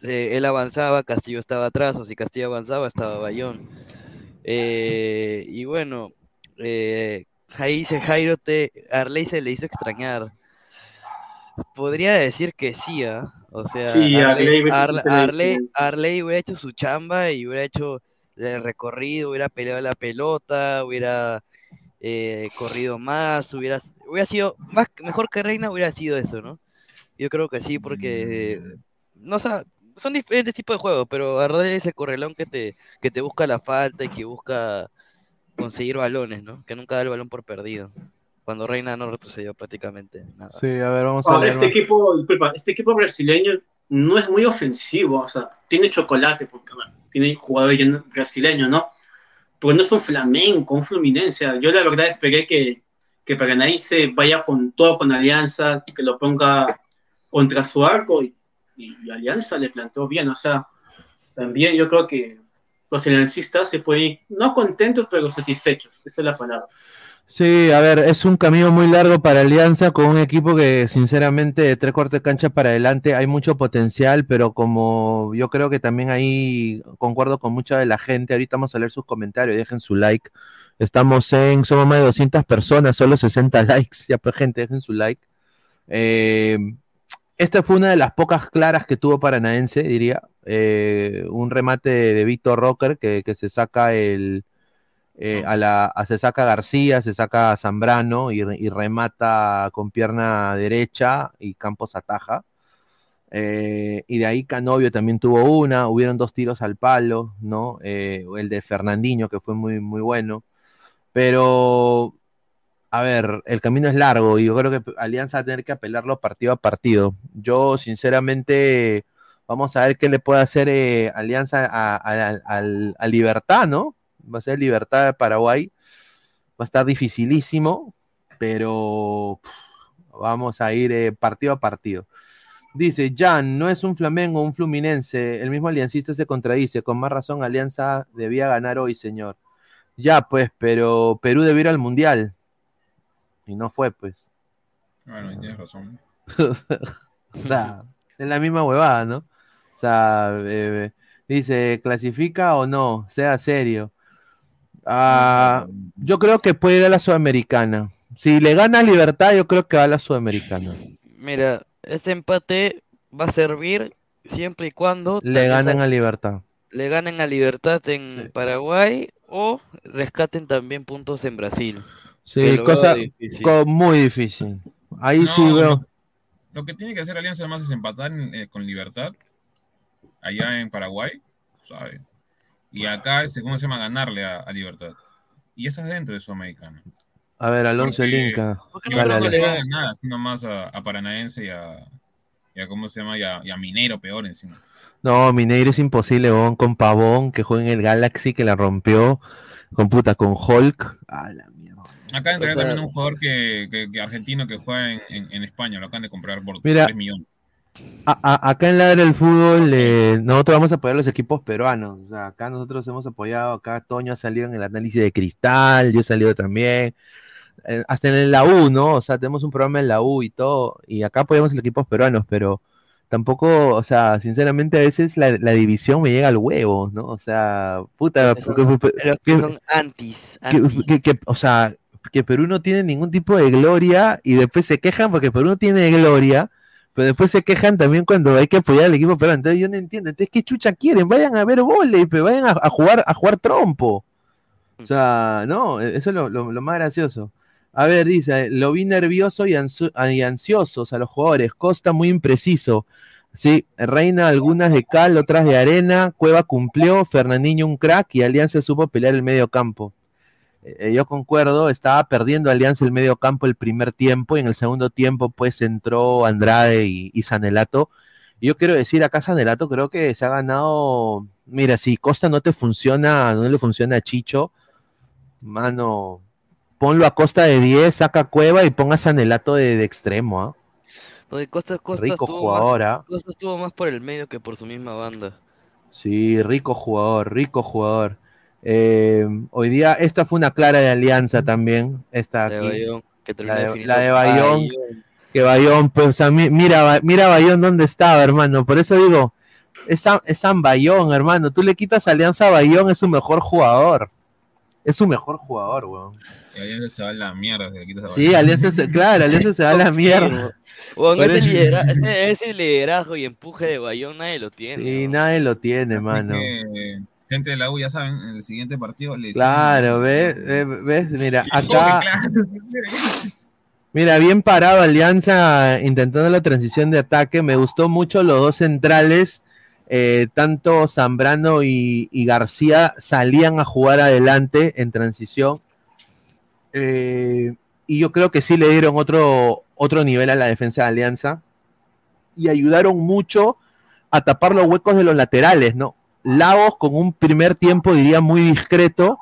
él avanzaba, Castillo estaba atrás, o si Castillo avanzaba, estaba Bayón. Y bueno, eh, ahí dice Jairo, te, Arley se le hizo extrañar. Podría decir que sí, ¿ah? O sea, Sí, Arley Arley, hubiera hecho su chamba y hubiera hecho el recorrido, hubiera peleado la pelota, hubiera eh, corrido más, hubiera, hubiera sido más mejor que Reina hubiera sido eso, ¿no? Yo creo que sí, porque no o sea, son diferentes tipos de juegos, pero Arley es el correlón que te, que te busca la falta y que busca conseguir balones, ¿no? Que nunca da el balón por perdido. Cuando Reina no retrocedió prácticamente nada. Sí, a ver, vamos a leer este equipo, disculpa, este equipo brasileño no es muy ofensivo, o sea, tiene chocolate, porque bueno, tiene jugadores brasileños, ¿no? Pero no es un flamenco, un fluminense. Yo la verdad esperé que, que Paranaense vaya con todo con Alianza, que lo ponga contra su arco y, y Alianza le planteó bien, o sea, también yo creo que los aliancistas se pueden ir, no contentos, pero satisfechos, esa es la palabra. Sí, a ver, es un camino muy largo para Alianza con un equipo que sinceramente de tres cuartos de cancha para adelante hay mucho potencial, pero como yo creo que también ahí concuerdo con mucha de la gente, ahorita vamos a leer sus comentarios, dejen su like. Estamos en, somos más de 200 personas, solo 60 [laughs] likes, ya pues gente, dejen su like. Eh, esta fue una de las pocas claras que tuvo Paranaense, diría. Eh, un remate de Víctor Rocker que, que se saca el, eh, a la, a- se saca García, se saca Zambrano y, re- y remata con pierna derecha y Campos ataja. Eh, y de ahí Canovio también tuvo una, hubieron dos tiros al palo, ¿no? El de Fernandinho, que fue muy, muy bueno. Pero, a ver, el camino es largo y yo creo que Alianza va a tener que apelarlo partido a partido. Yo, sinceramente, vamos a ver qué le puede hacer eh, Alianza a, Libertad, ¿no? Va a ser Libertad de Paraguay. Va a estar dificilísimo, pero vamos a ir eh, partido a partido. Dice, Jan, no es un Flamengo, un Fluminense. El mismo aliancista se contradice. Con más razón, Alianza debía ganar hoy, señor. Ya, pues, pero Perú debió ir al Mundial. Y no fue, pues. Bueno, tienes razón. [laughs] o sea, es la misma huevada, ¿no? O sea, eh, dice, ¿clasifica o no? Sea serio. Ah, yo creo que puede ir a la Sudamericana. Si le gana a Libertad, yo creo que va a la Sudamericana. Mira, este empate va a servir siempre y cuando Le sa- a Libertad. le ganen a Libertad en Paraguay o rescaten también puntos en Brasil. Sí, cosa difícil. co- muy difícil. Ahí No, sí veo. Lo, lo que tiene que hacer Alianza además es empatar en- eh, con Libertad, allá en Paraguay, ¿sabes? Y acá, este, ¿cómo se llama? Ganarle a, a Libertad. Y eso es dentro de Sudamericana. A ver, Alonso el Inca. No dale. le va a ganar, así nomás a, a Paranaense y a, y a, ¿cómo se llama? Y a, y a Minero peor encima. No, Mineiro es imposible, con Pavón, que juega en el Galaxy, que la rompió, con puta, con Hulk. A la. Acá sea- también un jugador que, que- que argentino que juega en, en- en España, lo acaban de comprar por Mira. 3 millones. A- a- acá en Ladra el Fútbol, eh, nosotros vamos a apoyar a los equipos peruanos. O sea, acá nosotros hemos apoyado, acá Toño ha salido en el análisis de Cristal, yo he salido también. eh, hasta en la U, ¿no? O sea, tenemos un programa en la U y todo, y acá apoyamos a los equipos peruanos, pero tampoco, o sea, sinceramente a veces la, la división me llega al huevo, ¿no? O sea, puta, Son- que que- son antis, que, antis. que- que- o sea, que Perú no tiene ningún tipo de gloria y después se quejan porque Perú no tiene gloria, pero después se quejan también cuando hay que apoyar al equipo peruano. Entonces yo no entiendo. Entonces, ¿qué chucha quieren? Vayan a ver vóley, pero vayan a, jugar, a jugar trompo. O sea, no, eso es lo, más gracioso. A ver, dice, lo vi nervioso y, ansu- y ansiosos a los jugadores. Costa muy impreciso. Sí, Reina algunas de cal, otras de arena. Cueva cumplió, Fernandinho un crack y Alianza supo pelear el medio campo. Eh, yo concuerdo, estaba perdiendo Alianza el medio campo el primer tiempo y en el segundo tiempo pues entró Andrade y, y Sanelato. Y yo quiero decir, acá Sanelato creo que se ha ganado, mira, si Costa no te funciona, no le funciona a Chicho, mano, ponlo a Costa de 10, saca Cueva y ponga Sanelato de, de extremo, ¿ah? Porque Costa, Costa Rico estuvo jugador, más, ¿ah? Costa estuvo más por el medio que por su misma banda. Sí, rico jugador, rico jugador. Eh, hoy día, esta fue una clara de alianza también, esta La de aquí. Bayón, que la, de, la de Bayón, Bayón. que Bayón, pues, o sea, mi- mira, mira Bayón dónde estaba, hermano. Por eso digo, es San, es San Bayón, hermano. Tú le quitas alianza a Bayón, es su mejor jugador. Es su mejor jugador, weón. Y Alianza se va a la mierda. si le quitas a Sí. Alianza se, claro, Alianza se va a la [laughs] mierda. Bueno, ese, eso- lidera- ese- ese liderazgo y empuje de Bayón nadie lo tiene. Sí, nadie lo tiene, Así mano. que, gente de la U, ya saben, en el siguiente partido les Claro, ¿ves? Eh, ¿Ves? Mira, [laughs] acá, mira, bien parado Alianza intentando la transición de ataque. Me gustó mucho los dos centrales. eh, tanto Zambrano y, y García salían a jugar adelante en transición. Eh, y yo creo que sí le dieron otro, otro nivel a la defensa de Alianza. Y ayudaron mucho a tapar los huecos de los laterales, ¿no? Lagos con un primer tiempo, diría, muy discreto.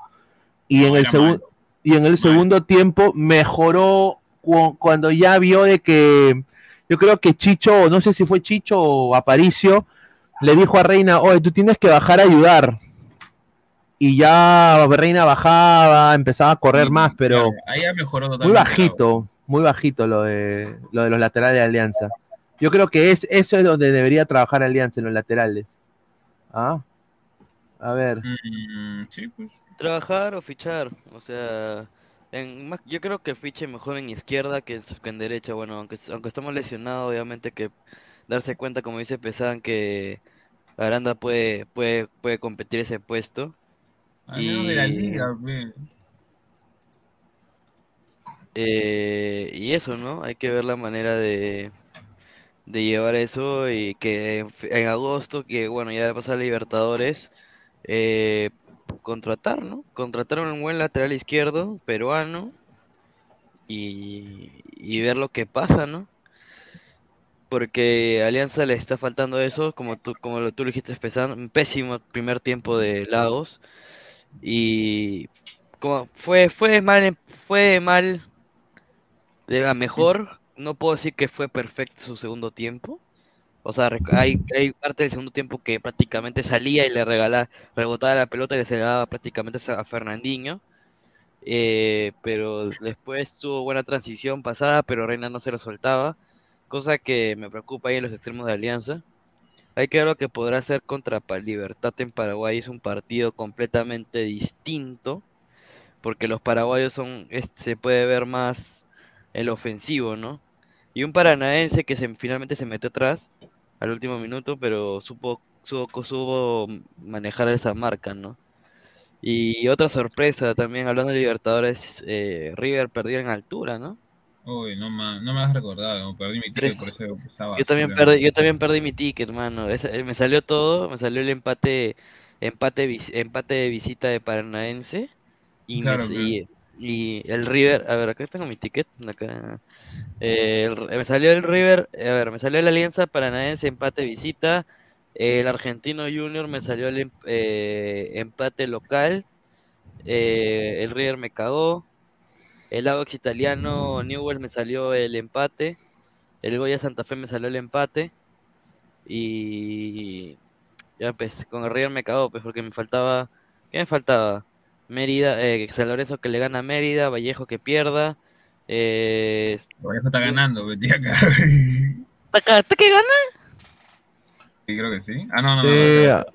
Y en el segundo y en el segundo tiempo mejoró cu- cuando ya vio de que yo creo que Chicho, no sé si fue Chicho o Aparicio, le dijo a Reina, oye, tú tienes que bajar a ayudar. Y ya Reina bajaba, empezaba a correr más, pero ahí muy bajito, muy bajito lo de, lo de los laterales de Alianza. Yo creo que es, eso es donde debería trabajar Alianza, en los laterales. ¿Ah? A ver. Mm, sí, pues. Trabajar o fichar, o sea, en, más- yo creo que fiche mejor en izquierda que, en derecha. Bueno, aunque, aunque estamos lesionados, obviamente que darse cuenta, como dice Pesan, que Aranda puede, puede, puede competir ese puesto. Al menos de la liga, ve. Eh, y eso, ¿no? Hay que ver la manera de, de llevar eso y que en, en agosto, que bueno, ya va a pasar Libertadores, eh, contratar, ¿no? Contratar un buen lateral izquierdo peruano y, y ver lo que pasa, ¿no? Porque a Alianza le está faltando eso, como tú, como tú lo dijiste, un pésimo primer tiempo de Lagos y fue fue mal fue mal de la mejor no puedo decir que fue perfecto su segundo tiempo O sea, hay, parte del segundo tiempo que prácticamente salía y le regalaba, rebotaba la pelota y se le daba prácticamente a Fernandinho. Eh, pero después tuvo buena transición pasada, pero Reina no se lo soltaba, cosa que me preocupa ahí en los extremos de Alianza. Hay que ver lo que podrá hacer contra Libertad en Paraguay, es un partido completamente distinto, porque los paraguayos son, es- se puede ver más el ofensivo, ¿no? Y un paranaense que se, finalmente se metió atrás al último minuto, pero supo, supo, supo manejar esa marca, ¿no? Y otra sorpresa también, hablando de Libertadores, eh, River perdió en altura, ¿no? Uy, no me, no me has recordado, perdí mi ticket por ese, esa Yo también perdí, yo también perdí mi ticket, mano. Eh, me salió todo, me salió el empate, empate, empate de visita de Paranaense y, me- Claro, y, y el River, a ver, acá tengo mi ticket, acá. Eh, el- me salió el River, a ver, me salió la Alianza Paranaense empate visita, el Argentino Junior me salió el em- eh, empate local, eh, el River me cagó, el Audax Italiano Newell me salió el empate. El Goya Santa Fe me salió el empate. Y ya pues, con el River me cagó, pues, porque me faltaba. ¿Qué me faltaba? Mérida, eh, San Lorenzo que le gana a Mérida, Vallejo que pierda. Eh, Vallejo está ganando, metí acá. ¿Está que gana? Sí, creo que sí. Ah, no, no, Sí, no. ah.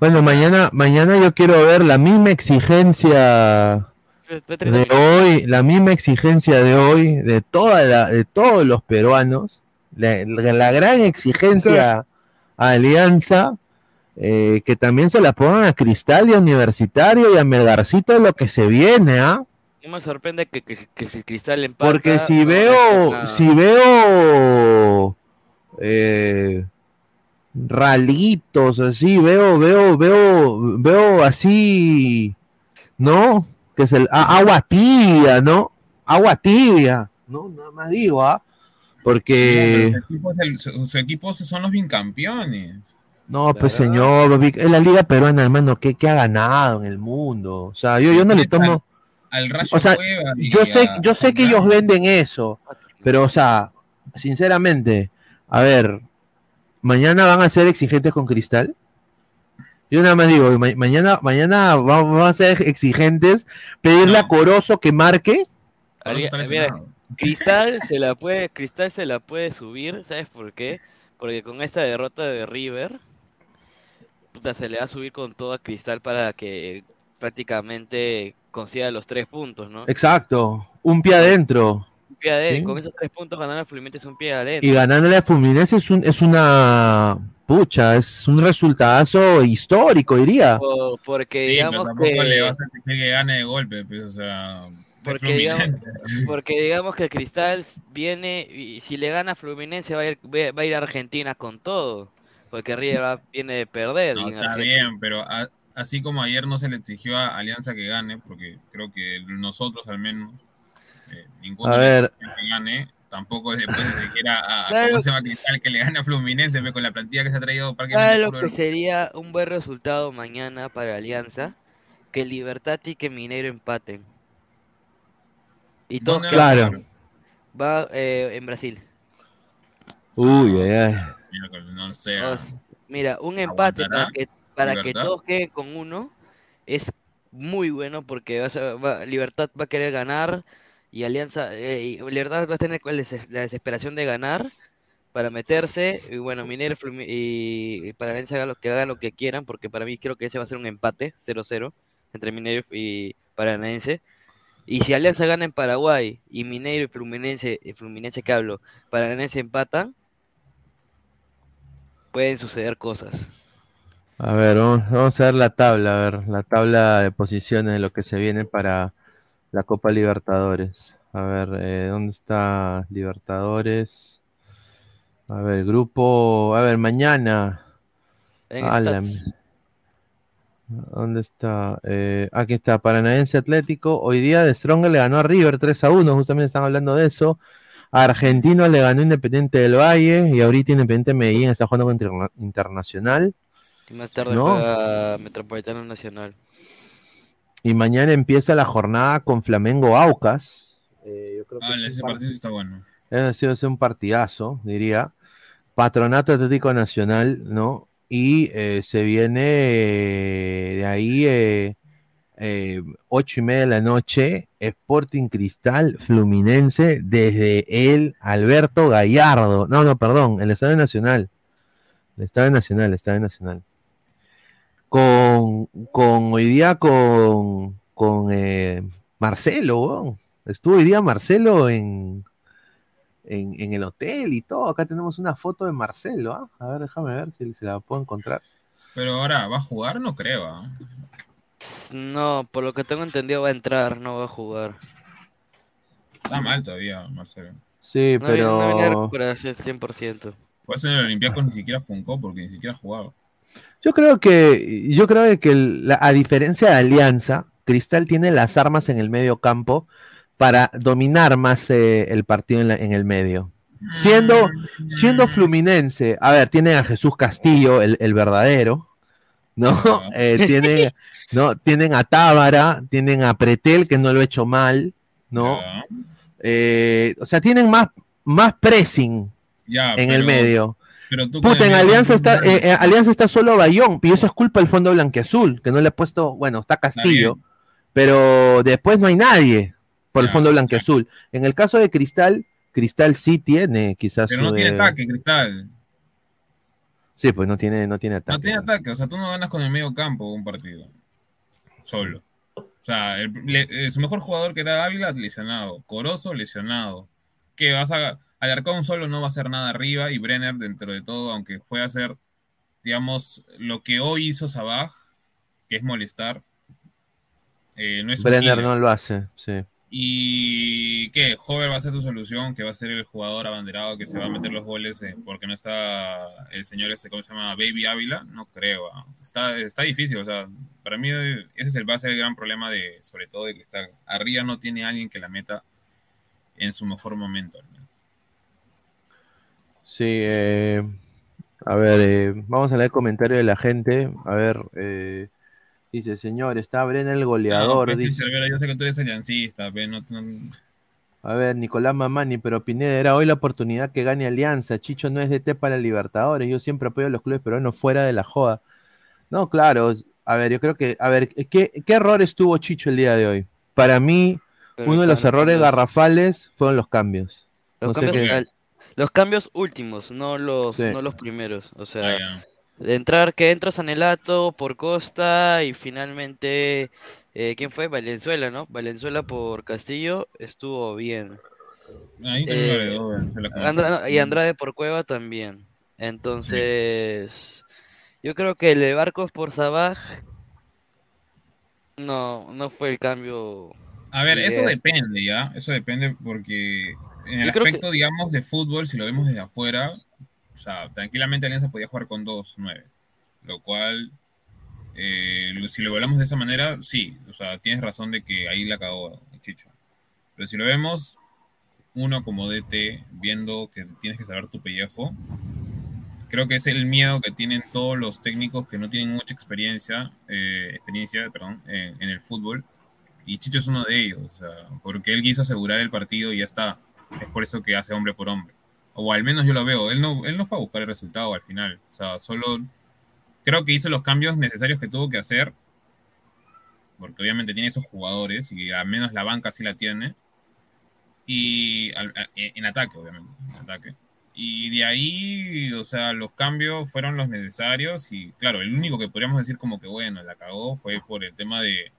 Bueno, mañana, mañana yo quiero ver la misma exigencia de hoy, la misma exigencia de hoy, de toda la, de todos los peruanos, la, la- la gran exigencia a Alianza, eh, que también se la pongan a Cristal y a Universitario y a Melgarcito lo que se viene, ¿ah? No me sorprende que, que, que si Cristal empata. Porque si no veo, si veo eh, ralitos así, veo, veo, veo, veo así, ¿no? Que es el a- agua tibia, ¿no? Agua tibia, ¿no? Nada más digo, ¿ah? Porque, Su equipo, es el- su- su equipo son los bicampeones. No, pues señor, es la liga peruana, hermano, ¿qué, qué ha ganado en el mundo? O sea, yo, yo no le tomo... Al Rayo O sea, yo sé, yo sé que ellos venden eso, pero o sea, sinceramente, a ver, mañana van a ser exigentes con Cristal. Yo nada más digo, ma- mañana, mañana va- van a ser exigentes, pedirle a Corozo que marque. Mira. Cristal [laughs] se la puede, Cristal se la puede subir, ¿sabes por qué? Porque con esta derrota de River, puta, se le va a subir con todo a Cristal para que prácticamente consiga los tres puntos, ¿no? Exacto, un pie adentro. Un pie adentro, Sí. Con esos tres puntos ganar al Fluminense es un pie adentro. Y ganándole a Fluminense es, un, es una pucha, es un resultado histórico, diría. Po- porque Sí, pero digamos tampoco le que vas a que gane de golpe, pues, o sea. porque digamos, porque digamos que el Cristal viene y si le gana a Fluminense va a ir, va a ir a Argentina con todo, porque River va- viene de perder. No, está Argentina- bien, pero a- así como ayer no se le exigió a Alianza que gane, porque creo que nosotros al menos, eh, ninguno que gane, tampoco después se siquiera [laughs] a, a- Claro. ¿cómo se Cristal que le gane a Fluminense con la plantilla que se ha traído ¿Sabes prácticamente lo puro que sería un buen resultado mañana para Alianza? Que Libertad y que Mineiro empaten. Y todos ¿Dónde que va Claro. va eh, en Brasil. Uy, ay, ay. No s- mira, un empate para ¿Aguantará que para que todos queden con uno es muy bueno porque va a va- Libertad va a querer ganar y Alianza eh, y Libertad va a tener la desesperación de ganar para meterse y bueno Minero y, y para Alianza hagan lo que hagan lo que quieran porque para mí creo que ese va a ser un empate 0-0 entre Mineiro y Paranaense. Y si Alianza gana en Paraguay y Mineiro y Fluminense y Fluminense que hablo Paranaense empatan pueden suceder cosas A ver, vamos, vamos a ver la tabla, a ver, la tabla de posiciones de lo que se viene para la Copa Libertadores. A ver, eh, ¿dónde está Libertadores? A ver, grupo, a ver, mañana. En A la Stats. mi- ¿Dónde está? Eh, aquí está, Paranaense Atlético. Hoy día de Strong le ganó a River 3 a 1, justamente están hablando de eso. Argentino le ganó Independiente del Valle y ahorita Independiente Medellín está jugando con Interna- Internacional. Y más tarde ¿No? juega Metropolitano Nacional. Y mañana empieza la jornada con Flamengo Aucas. Eh, yo creo que Ah, es ese par- partido está bueno. Ha sido un partidazo, diría. Patronato Atlético Nacional, ¿no? Y eh, se viene eh, de ahí eh, eh, ocho y media de la noche, Sporting Cristal Fluminense desde el Alberto Gallardo. No, no, perdón, el Estadio Nacional. El Estadio Nacional, el Estadio Nacional. Con, con hoy día con, con eh, Marcelo. Estuvo hoy día Marcelo en, en, en el hotel y todo. Acá tenemos una foto de Marcelo. ¿ah? A ver, déjame ver si se la puedo encontrar. Pero ahora, ¿va a jugar? No creo. ¿ah? No, por lo que tengo entendido va a entrar, no va a jugar. Está mal todavía, Marcelo. Sí, No, viene- no pero. viene a recuperarse 100%. Por eso en el Olympiacos ni siquiera funcó, porque ni siquiera jugaba. Yo creo que, yo creo que el- la- a diferencia de Alianza, Cristal tiene las armas en el medio campo para dominar más eh, el partido en, la- en el medio. Siendo, siendo Fluminense, a ver, tienen a Jesús Castillo, el, el verdadero, ¿no? Eh, tienen, [laughs] ¿no? Tienen a Tábara, tienen a Pretel, que no lo ha hecho mal, ¿no? Eh, o sea, tienen más, más pressing en el medio. Pero tú con Puta, en Alianza está, eh, eh, Alianza está solo Bayón, y eso es culpa del fondo blanqueazul, que no le ha puesto, bueno, está Castillo, pero después no hay nadie por el fondo blanqueazul. En el caso de Cristal, Cristal sí tiene quizás Pero no tiene eh, ataque, Cristal. Sí, pues no tiene, no tiene ataque. No tiene ataque, o sea, tú no ganas con el medio campo un partido. Solo. O sea, el- le- eh, su mejor jugador que era Ávila, lesionado. Corozo, lesionado. Que vas a. Alarcón solo no va a hacer nada arriba y Brenner, dentro de todo, aunque pueda hacer, digamos, lo que hoy hizo Sabaj, que es molestar, eh, no es Brenner no lo hace, sí. ¿Y qué? Hover va a ser tu solución, que va a ser el jugador abanderado que se va a meter los goles eh, porque no está el señor ese, ¿cómo se llama? Baby Ávila. No creo. ah. Está, está difícil, o sea, para mí eh, ese es el, va a ser el gran problema de, sobre todo de Cristal. Arriba no tiene alguien que la meta en su mejor momento. menos. Sí, eh, a ver, eh, vamos a leer el comentario de la gente. A ver, eh, dice, señor, está Brenner el goleador. No, dice. Cervera, yo sé que tú eres aliancista, pe, no- no- A ver, Nicolás Mamani, pero Pineda era hoy la oportunidad que gane Alianza. Chicho no es DT para Libertadores. Yo siempre apoyo a los clubes peruanos fuera de la joda. No, claro. A ver, yo creo que. A ver, ¿qué, qué errores tuvo Chicho el día de hoy? Para mí, Pero uno de los errores cambios. garrafales fueron los cambios. Los, No sé cambios, qué- al- los cambios últimos, no los, Sí. no los primeros. O Ah, sea, de entrar, que entra Sanelato por Costa y finalmente, eh, ¿quién fue? Valenzuela, ¿no? Valenzuela por Castillo estuvo bien. Ahí Eh, como Andra- y Andrade por Cueva también. Entonces, yo creo que el de Barcos por Sabaj no, no fue el cambio. A ver, eso depende, ¿ya? Eso depende porque en el Yo creo que- aspecto, digamos, de fútbol, si lo vemos desde afuera, sea, tranquilamente Alianza podía jugar con 2-9, lo cual, eh, si lo hablamos de esa manera, sí, o sea, tienes razón de que ahí la cagó Chicho. Pero si lo vemos, uno como DT, viendo que tienes que saber tu pellejo, creo que es el miedo que tienen todos los técnicos que no tienen mucha experiencia, eh, experiencia, perdón, en el fútbol. Y Chicho es uno de ellos, o sea, porque él quiso asegurar el partido y ya está. Es por eso que hace hombre por hombre. O al menos yo lo veo. Él no, él no fue a buscar el resultado al final. O sea, solo creo que hizo los cambios necesarios que tuvo que hacer. Porque obviamente tiene esos jugadores y al menos la banca sí la tiene. Y al- a- en ataque, obviamente. En ataque. Y de ahí, o sea, los cambios fueron los necesarios. Y claro, el único que podríamos decir como que bueno, la cagó fue por el tema de,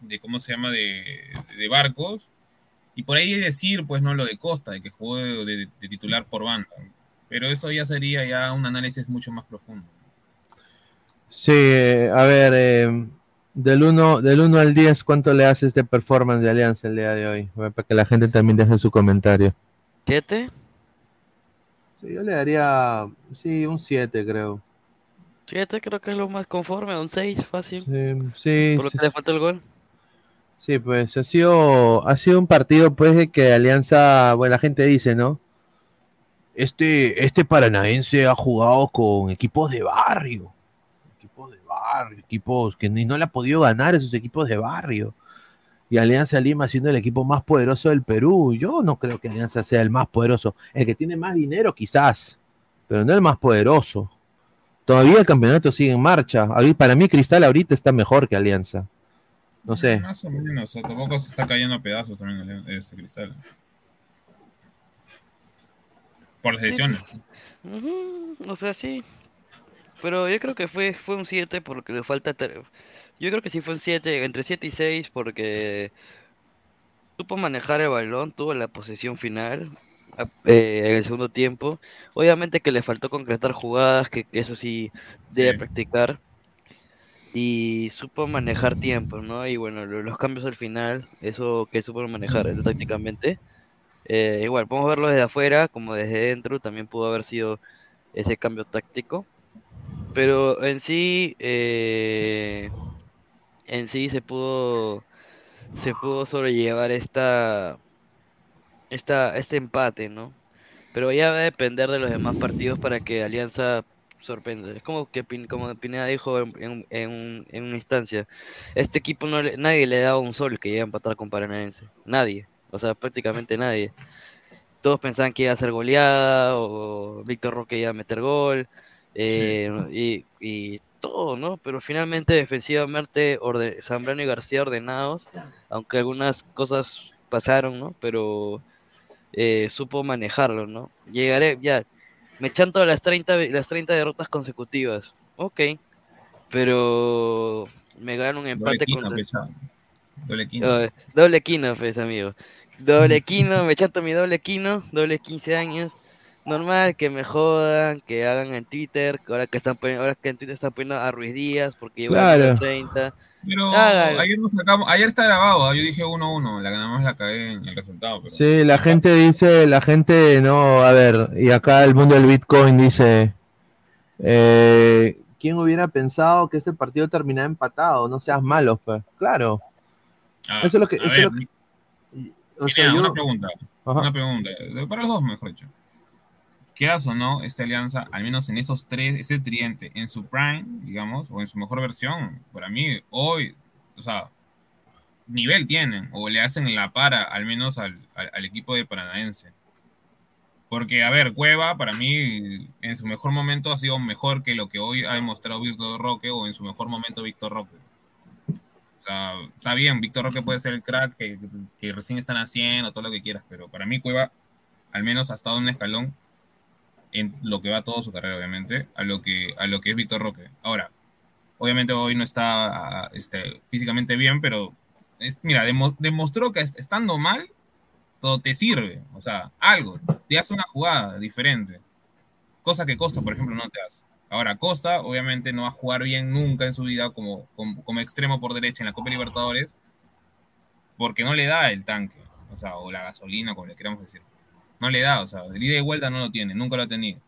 de ¿cómo se llama? De, de barcos. Y por ahí decir, pues, no lo de Costa, de que jugó de, de titular por banda. Pero eso ya sería ya un análisis mucho más profundo. Sí, eh, a ver, eh, del 1 del uno al 10, ¿cuánto le hace este performance de Alianza el día de hoy? A ver, Para que la gente también deje su comentario. ¿Siete? Sí, yo le daría, sí, un 7 creo. Siete creo que es lo más conforme, un 6 fácil. Sí, sí, Por lo sí, que le falta el gol. Sí, pues ha sido, ha sido un partido pues de que Alianza, bueno, la gente dice, ¿no? Este, este paranaense ha jugado con equipos de barrio, equipos de barrio, equipos que ni no le ha podido ganar esos equipos de barrio. Y Alianza Lima siendo el equipo más poderoso del Perú. Yo no creo que Alianza sea el más poderoso. El que tiene más dinero, quizás. pero no el más poderoso. Todavía el campeonato sigue en marcha. Para mí Cristal ahorita está mejor que Alianza. No sé. Más o menos, o sea, tampoco se está cayendo a pedazos también el- este cristal. Por las lesiones. Ujú, O sea, sí. Pero yo creo que fue, fue un 7 porque le falta... Yo creo que sí fue un 7, entre 7 y 6 porque supo manejar el balón, tuvo la posesión final eh, en el segundo tiempo. Obviamente que le faltó concretar jugadas, que, que eso sí debe Sí. practicar. Y supo manejar tiempo, ¿no? Y bueno, lo- los cambios al final, eso que supo manejar tácticamente. Eh, igual, podemos verlo desde afuera como desde dentro, también pudo haber sido ese cambio táctico. Pero en sí, eh, en sí se pudo, se pudo sobrellevar esta, esta, este empate, ¿no? Pero ya va a depender de los demás partidos para que Alianza sorprenda. Es como que como Pineda dijo en, en, en un- en una instancia, este equipo no le- nadie le daba un sol que iba a empatar con Paranaense, nadie, o sea, prácticamente nadie. Todos pensaban que iba a ser goleada o Víctor Roque iba a meter gol eh, y, y todo, ¿no? Pero finalmente defensivamente Zambrano y García ordenados, aunque algunas cosas pasaron, ¿no? Pero eh, supo manejarlo, ¿no? Llegaré, ya, me chanto las 30, ve- las 30 derrotas consecutivas, ok, pero me gano un Doble empate quino, contra... pe, chavo. Doble quino. Doble quino, pues, amigo. Doble quino, me chanto mi doble quino, doble 15 años. Normal que me jodan, que hagan en Twitter, que ahora que están poniendo, ahora que en Twitter están poniendo a Ruiz Díaz porque llegó a Claro. los 30. Pero ayer nos sacamos, ayer está grabado, ¿ah? yo dije 1-1, la que nada más la cagué en el resultado. Pero... Sí, la gente dice, la gente no, a ver, y acá el mundo del Bitcoin dice, eh, ¿quién hubiera pensado que ese partido terminara empatado? No seas malo, pues. Claro. Ah, Eso es lo que, es lo o sea, yo- una pregunta, Ajá. una pregunta, para los dos mejor dicho. Quieras o no, esta alianza, al menos en esos tres, ese tridente, en su prime, digamos, o en su mejor versión, para mí, hoy, o sea, nivel tienen, o le hacen la para, al menos al, al- equipo de Paranaense. Porque, a ver, Cueva, para mí, en su mejor momento ha sido mejor que lo que hoy ha demostrado Víctor Roque, o en su mejor momento Víctor Roque. O sea, está bien, Víctor Roque puede ser el crack que, que recién están haciendo, todo lo que quieras, pero para mí Cueva, al menos ha estado un escalón en lo que va toda su carrera, obviamente, a lo que, a lo que es Víctor Roque. Ahora, obviamente hoy no está este, físicamente bien, pero es- mira, demo- demostró que est- estando mal, todo te sirve. O sea, algo, te hace una jugada diferente. Cosa que Costa, por ejemplo, no te hace. Ahora, Costa, obviamente, no va a jugar bien nunca en su vida como, como, como extremo por derecha en la Copa Libertadores, porque no le da el tanque, o sea, o la gasolina, como le queramos decir. No le da, o sea, el ida y vuelta no lo tiene, nunca lo ha tenido.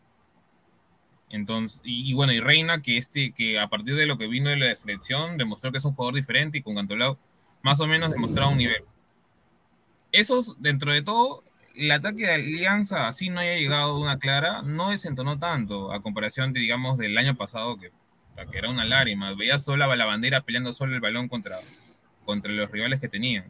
Entonces, y, y bueno, y Reina, que este, que a partir de lo que vino de la selección, demostró que es un jugador diferente y con Cantolao más o menos demostraba un nivel. Esos, dentro de todo, el ataque de Alianza, así no haya llegado una clara, no desentonó tanto a comparación de, digamos, del año pasado, que, que era una lágrima. Veía sola la bandera peleando solo el balón contra, contra los rivales que tenían.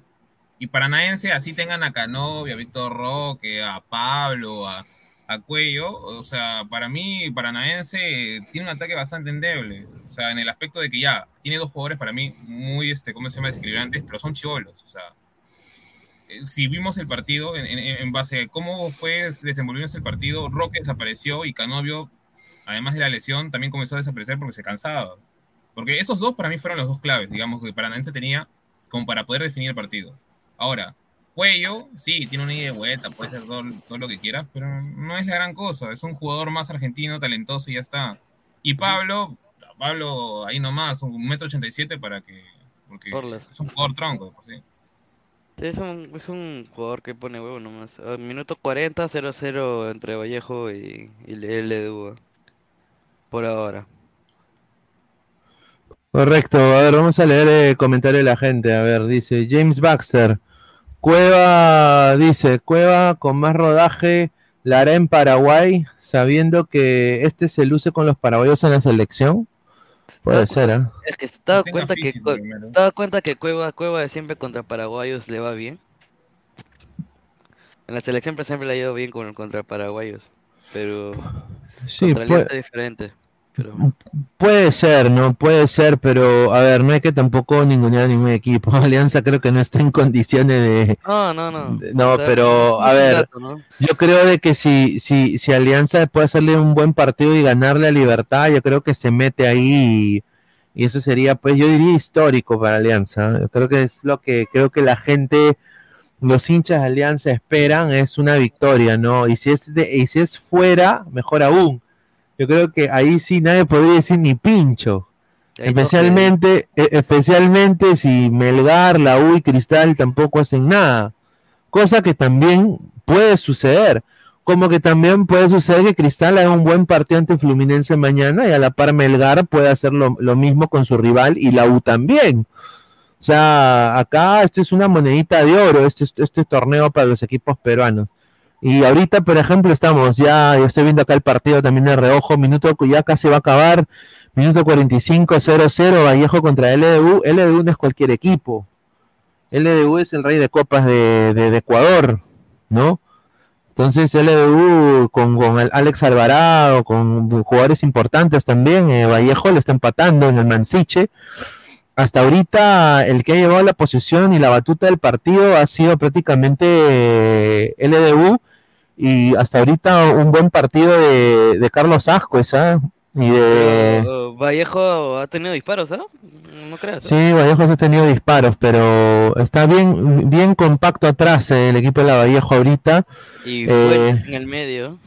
Y Paranaense, así tengan a Canovia, a Víctor Roque, a Pablo, a, a Cuello, o sea, para mí Paranaense tiene un ataque bastante endeble. O sea, en el aspecto de que ya tiene dos jugadores para mí muy, este, ¿cómo se llama? Desequilibrantes, pero son chivolos. O sea, eh, si vimos el partido en, en- en base a cómo fue desenvolviéndose el partido, Roque desapareció y Canovio, además de la lesión, también comenzó a desaparecer porque se cansaba. Porque esos dos para mí fueron los dos claves, digamos, que Paranaense tenía como para poder definir el partido. Ahora, Cuello, sí, tiene una idea de vuelta, puede ser todo, todo lo que quieras, pero no es la gran cosa. Es un jugador más argentino, talentoso y ya está. Y Pablo, Pablo ahí nomás, un metro ochenta y siete para que. Porque es un jugador tronco, pues, sí. Es un, es un jugador que pone huevo nomás. A minuto 40, 0-0 entre Vallejo y, y el Edu. Por ahora. Correcto, a ver, vamos a leer el comentario de la gente. A ver, dice James Baxter. Cueva, dice, Cueva con más rodaje la hará en Paraguay, sabiendo que este se luce con los paraguayos en la selección. Puede ser, ¿eh? Es que se te da tenga cuenta que, das cuenta que Cueva, Cueva de siempre contra paraguayos le va bien. En la selección siempre le ha ido bien con, contra paraguayos. Pero Sí, Contra puede- es diferente. Pero... Puede ser, ¿no? Puede ser, pero a ver, no hay que tampoco ningunear ningún equipo. [laughs] Alianza creo que no está en condiciones de... No, no, no. No, O sea, pero a ver, yo creo de que si, si, si Alianza puede hacerle un buen partido y ganarle a Libertad, yo creo que se mete ahí y, y eso sería, pues yo diría histórico para Alianza. Yo creo que es lo que creo que la gente, los hinchas de Alianza esperan es una victoria, ¿no? Y si es de, y si es fuera, mejor aún. Yo creo que ahí sí nadie podría decir ni pincho. Especialmente, e- especialmente si Melgar, la U y Cristal tampoco hacen nada. Cosa que también puede suceder. Como que también puede suceder que Cristal haga un buen partido ante Fluminense mañana y a la par Melgar puede hacer lo, lo mismo con su rival y la U también. O sea, acá esto es una monedita de oro, este, este torneo para los equipos peruanos. Y ahorita, por ejemplo, estamos ya, yo estoy viendo acá el partido también de reojo, minuto ya casi va a acabar, minuto 45, 0-0, Vallejo contra LDU. LDU no es cualquier equipo. LDU es el rey de copas de, Ecuador, ¿no? Entonces LDU con, con Alex Alvarado, con jugadores importantes también, eh, Vallejo le está empatando en el Mansiche. Hasta ahorita el que ha llevado la posición y la batuta del partido ha sido prácticamente eh, LDU y hasta ahorita un buen partido de, de Carlos Ascuez, ¿ah? Y de... Pero, Vallejo ha tenido disparos, ¿ah? No creas. ¿ah? Sí, Vallejo ha tenido disparos, pero está bien, bien compacto atrás eh, el equipo de la Vallejo ahorita. Y Eh, Fuentes en el medio.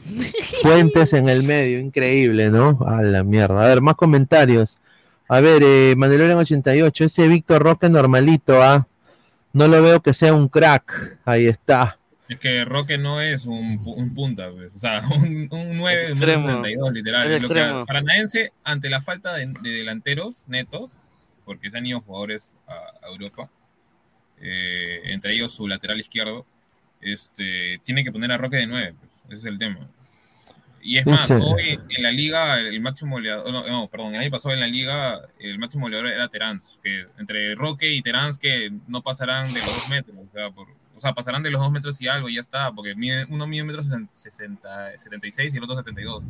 Fuentes en el medio, increíble, ¿no? A la mierda. A ver, más comentarios. A ver, eh, Mandalorian 88, ese Víctor Roque normalito, ¿ah? No lo veo que sea un crack. Ahí está. Es que Roque no es un, pu- un punta, pues. o sea, [laughs] un, un 9 de un extremo. 32, literal. Es Lo que. Paranaense, ante la falta de, de delanteros netos, porque se han ido jugadores a, a Europa, eh, entre ellos su lateral izquierdo, este, tiene que poner a Roque de 9, pues, ese es el tema. Y es más, hoy en la liga, el máximo goleador, no, no, perdón, el año pasado en la liga, el máximo goleador era Terán, que entre Roque y Terán que no pasarán de los dos metros, o sea, por- o sea, pasarán de los dos metros y algo y ya está, porque mide- uno mide un metro sesenta- 76 y el otro 72.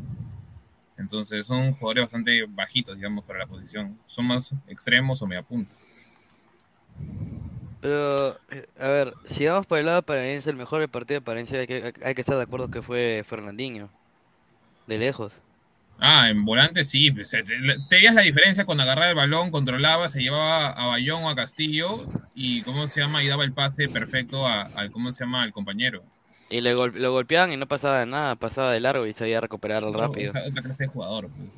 Entonces son jugadores bastante bajitos, digamos, para la posición. Son más extremos o media punta. Pero, eh, a ver, si vamos por el lado paraense, el mejor partido de hay que, hay que estar de acuerdo que fue Fernandinho. De lejos. Ah, en volante sí, pues, te, te veías la diferencia cuando agarraba el balón, controlaba, se llevaba a Bayón o a Castillo y cómo se llama y daba el pase perfecto a- al cómo se llama al compañero. Y le gol- lo golpeaban y no pasaba de nada, pasaba de largo y sabía recuperar rápido. Otra, otra clase de jugador. pues.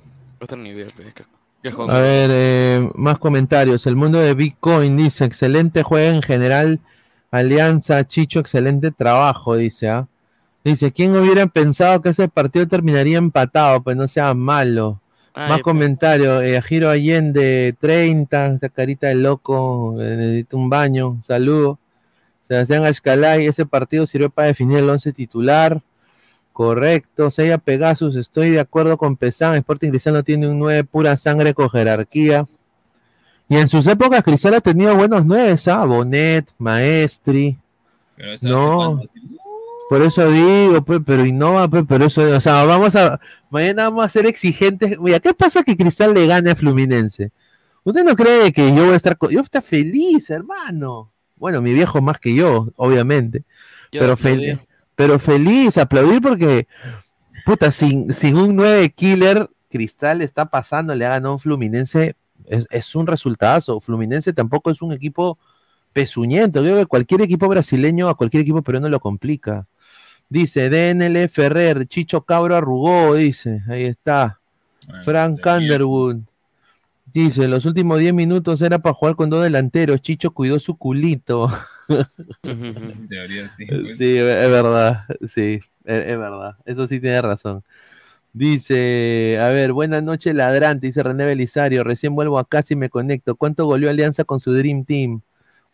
Otro nivel, pues, A ver, eh, más comentarios. El mundo de Bitcoin dice, excelente juego en general. Alianza, Chicho, excelente trabajo, dice, ¿ah? Dice, ¿quién hubiera pensado que ese partido terminaría empatado? Pues no sea malo. Más ya, pues. comentarios. Eh, Giro Allende, 30, esa carita de loco, eh, necesita un baño, saludo. Sebastián Ashkalay, ese partido sirvió para definir el 11 titular. Correcto, Seiya Pegasus, estoy de acuerdo con Pesán, Sporting Cristal no tiene un 9 pura sangre con jerarquía. Y en sus épocas Cristal ha tenido buenos 9, ¿ah? Bonet, Maestri. Pero eso No, por eso digo, pues, pero innova, pues, pero eso, o sea, vamos a, mañana vamos a ser exigentes. Mira, ¿qué pasa que Cristal le gane a Fluminense? ¿Usted no cree que yo voy a estar, yo voy a estar feliz, hermano? Bueno, mi viejo más que yo, obviamente, Yo pero feliz, pero feliz, aplaudir porque, puta, sin, sin un 9 killer, Cristal está pasando, le ha ganado a un Fluminense, es, es un resultado. Fluminense tampoco es un equipo pezuñento. Creo que cualquier equipo brasileño a cualquier equipo peruano lo complica. Dice DNL Ferrer, Chicho Cabro arrugó, dice, ahí está. Frank Underwood. Dice, los últimos 10 minutos era para jugar con dos delanteros. Chicho cuidó su culito. [laughs] En teoría sí. Sí, es verdad, sí, es, es verdad, eso sí tiene razón. Dice, a ver, buenas noches ladrante, dice René Belisario, recién vuelvo a casa y me conecto. ¿Cuánto goleó Alianza con su Dream Team?